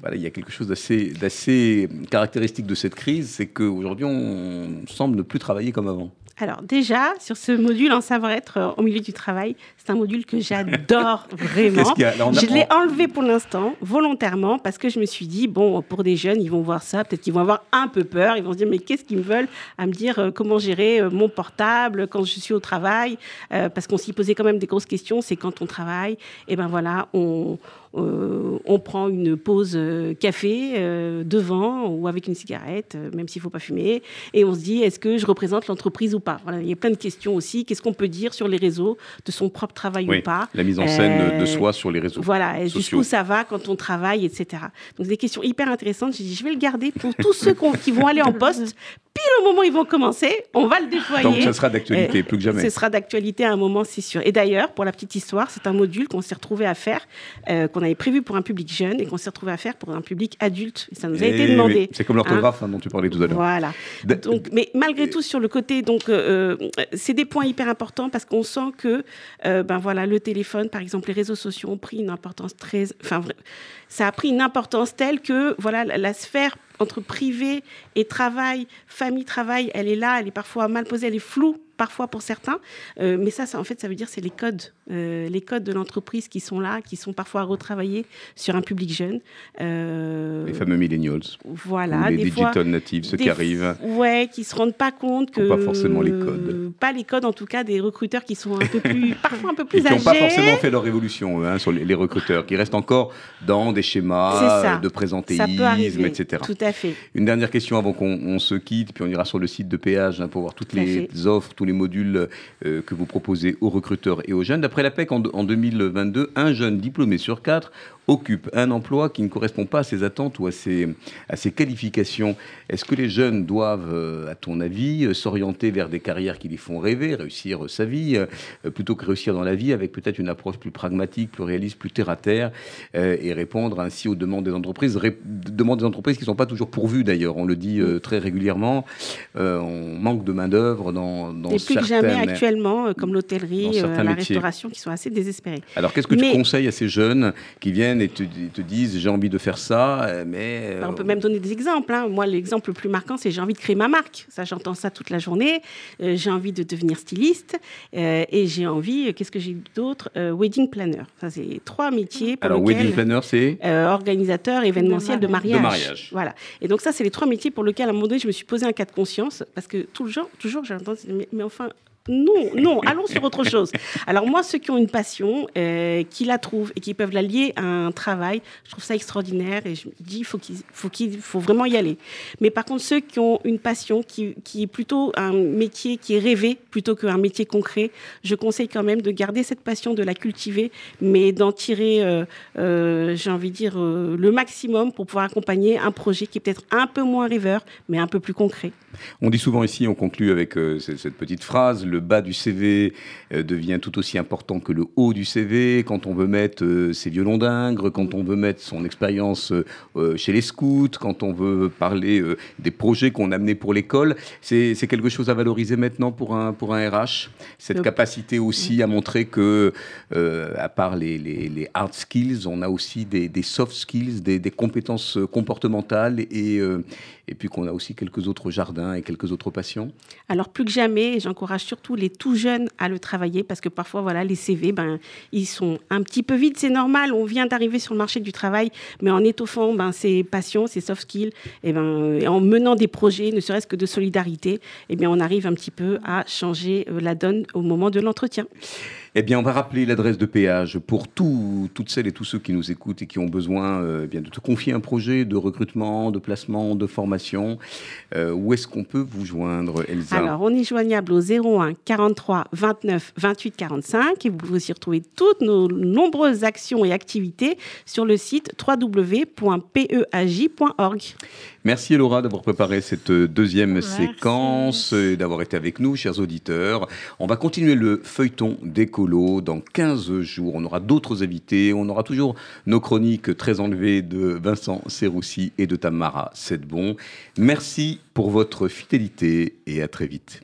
voilà, il y a quelque chose d'assez caractéristique de cette crise, c'est qu'aujourd'hui on semble ne plus travailler comme avant. Alors déjà, sur ce module en savoir-être euh, au milieu du travail, c'est un module que j'adore vraiment. je l'ai enlevé pour l'instant, volontairement, parce que je me suis dit, bon, pour des jeunes, ils vont voir ça, peut-être qu'ils vont avoir un peu peur, ils vont se dire, mais qu'est-ce qu'ils me veulent à me dire euh, comment gérer euh, mon portable quand je suis au travail? Parce qu'on s'y posait quand même des grosses questions, c'est quand on travaille, et eh ben voilà, on euh, on prend une pause euh, café euh, devant ou avec une cigarette, même s'il ne faut pas fumer, et on se dit est-ce que je représente l'entreprise ou pas? Voilà, Il y a plein de questions aussi. Qu'est-ce qu'on peut dire sur les réseaux de son propre travail ou pas? La mise en scène de soi sur les réseaux. Voilà, jusqu'où ça va quand on travaille, etc. Donc des questions hyper intéressantes. J'ai dit je vais le garder pour tous ceux qui vont aller en poste pile au moment où ils vont commencer, on va le déployer. Donc ça sera d'actualité, plus que jamais. Ce sera d'actualité à un moment, c'est sûr. Et d'ailleurs, pour la petite histoire, c'est un module qu'on s'est retrouvé à faire, euh, qu'on avait prévu pour un public jeune et qu'on s'est retrouvé à faire pour un public adulte. Et ça nous a été demandé. C'est comme l'orthographe hein. Dont tu parlais tout à l'heure. Voilà. Donc, mais malgré tout, sur le côté, donc, euh, euh, c'est des points hyper importants parce qu'on sent que, ben voilà, le téléphone, par exemple, les réseaux sociaux ont pris une importance très, enfin, ça a pris une importance telle que, voilà, la sphère entre privé et travail, famille-travail, elle est là, elle est parfois mal posée, elle est floue parfois pour certains. Euh, mais ça, ça, en fait, ça veut dire c'est les codes, euh, les codes de l'entreprise qui sont là, qui sont parfois retravaillés sur un public jeune. Euh, les fameux millennials. Voilà. les digital natives, ceux qui arrivent. Ouais, qui se rendent pas compte que. Pas forcément les codes. Pas les codes, en tout cas, des recruteurs qui sont un peu plus, parfois un peu plus âgés. Qui n'ont pas forcément fait leur révolution hein, sur les, recruteurs, qui restent encore dans des schémas de présentéisme, etc. Tout à fait. Une dernière question avant qu'on on se quitte, puis on ira sur le site de péage hein, pour voir toutes Tout les offres, tous les modules euh, que vous proposez aux recruteurs et aux jeunes. D'après la PEC, en, en 2022, un jeune diplômé sur quatre occupe un emploi qui ne correspond pas à ses attentes ou à ses, à ses qualifications. Est-ce que les jeunes doivent, euh, à ton avis, euh, s'orienter vers des carrières qui les font rêver, réussir euh, sa vie, plutôt que réussir dans la vie avec peut-être une approche plus pragmatique, plus réaliste, plus terre à terre, euh, et répondre ainsi aux demandes des entreprises, ré- demandes des entreprises qui ne sont pas toujours pourvues d'ailleurs. On le dit euh, très régulièrement. Euh, on manque de main d'œuvre dans, dans Et plus que jamais actuellement, comme l'hôtellerie, la métiers. restauration, qui sont assez désespérés. Alors, qu'est-ce que tu conseilles à ces jeunes qui viennent et te, te disent j'ai envie de faire ça, euh, mais. Bah, euh, on peut même donner des exemples. hein. Moi, l'exemple le plus marquant, c'est j'ai envie de créer ma marque. Ça, j'entends ça toute la journée. Euh, j'ai envie de devenir styliste euh, et j'ai envie. euh, Qu'est-ce que j'ai eu d'autre Euh, Wedding planner. Ça, c'est trois métiers. Pour Alors, wedding planner, c'est euh, organisateur événementiel de mariage. De mariage. Voilà. Et donc ça, c'est les trois métiers pour lesquels à un moment donné, je me suis posé un cas de conscience parce que tout le genre, toujours, j'ai entendu, mais, mais enfin. Non, non, allons sur autre chose. Alors moi, ceux qui ont une passion, euh, qui la trouvent et qui peuvent la lier à un travail, je trouve ça extraordinaire et je me dis, faut qu'il faut vraiment y aller. Mais par contre, ceux qui ont une passion, qui, est plutôt un métier qui est rêvé plutôt qu'un métier concret, je conseille quand même de garder cette passion, de la cultiver, mais d'en tirer, euh, euh, j'ai envie de dire, le maximum pour pouvoir accompagner un projet qui est peut-être un peu moins rêveur, mais un peu plus concret. On dit souvent ici, on conclut avec cette petite phrase, bas du CV euh, devient tout aussi important que le haut du CV. Quand on veut mettre euh, ses violons d'Ingres, quand on veut mettre son expérience euh, chez les scouts, quand on veut parler des projets qu'on a menés pour l'école, c'est quelque chose à valoriser maintenant pour un, pour un RH. Cette capacité aussi à montrer que, euh, à part les, les- les hard skills, on a aussi des, des soft skills, des, des compétences comportementales et, euh, et puis qu'on a aussi quelques autres jardins et quelques autres passions. Alors plus que jamais, j'encourage surtout les tout jeunes à le travailler parce que parfois, voilà, les CV, ben, ils sont un petit peu vides, c'est normal. On vient d'arriver sur le marché du travail, mais en étoffant ben, ses passions, ses soft skills, et ben, et en menant des projets, ne serait-ce que de solidarité, eh bien, on arrive un petit peu à changer euh, la donne au moment de l'entretien. Eh bien, on va rappeler l'adresse de péage pour tout- toutes celles et tous ceux qui nous écoutent et qui ont besoin euh, eh de te confier un projet de recrutement, de placement, de formation. Euh, où est-ce qu'on peut vous joindre, Elsa? Alors, on est joignable au 01 43 29 28 45 et vous pouvez aussi toutes nos nombreuses actions et activités sur le site www.peaj.org. Merci Laura d'avoir préparé cette euh, deuxième séquence et d'avoir été avec nous, chers auditeurs. On va continuer le feuilleton d'écolo dans 15 jours. On aura d'autres invités. On aura toujours nos chroniques très enlevées de Vincent Serroussi et de Tamara Sedbon. Merci pour votre fidélité et à très vite.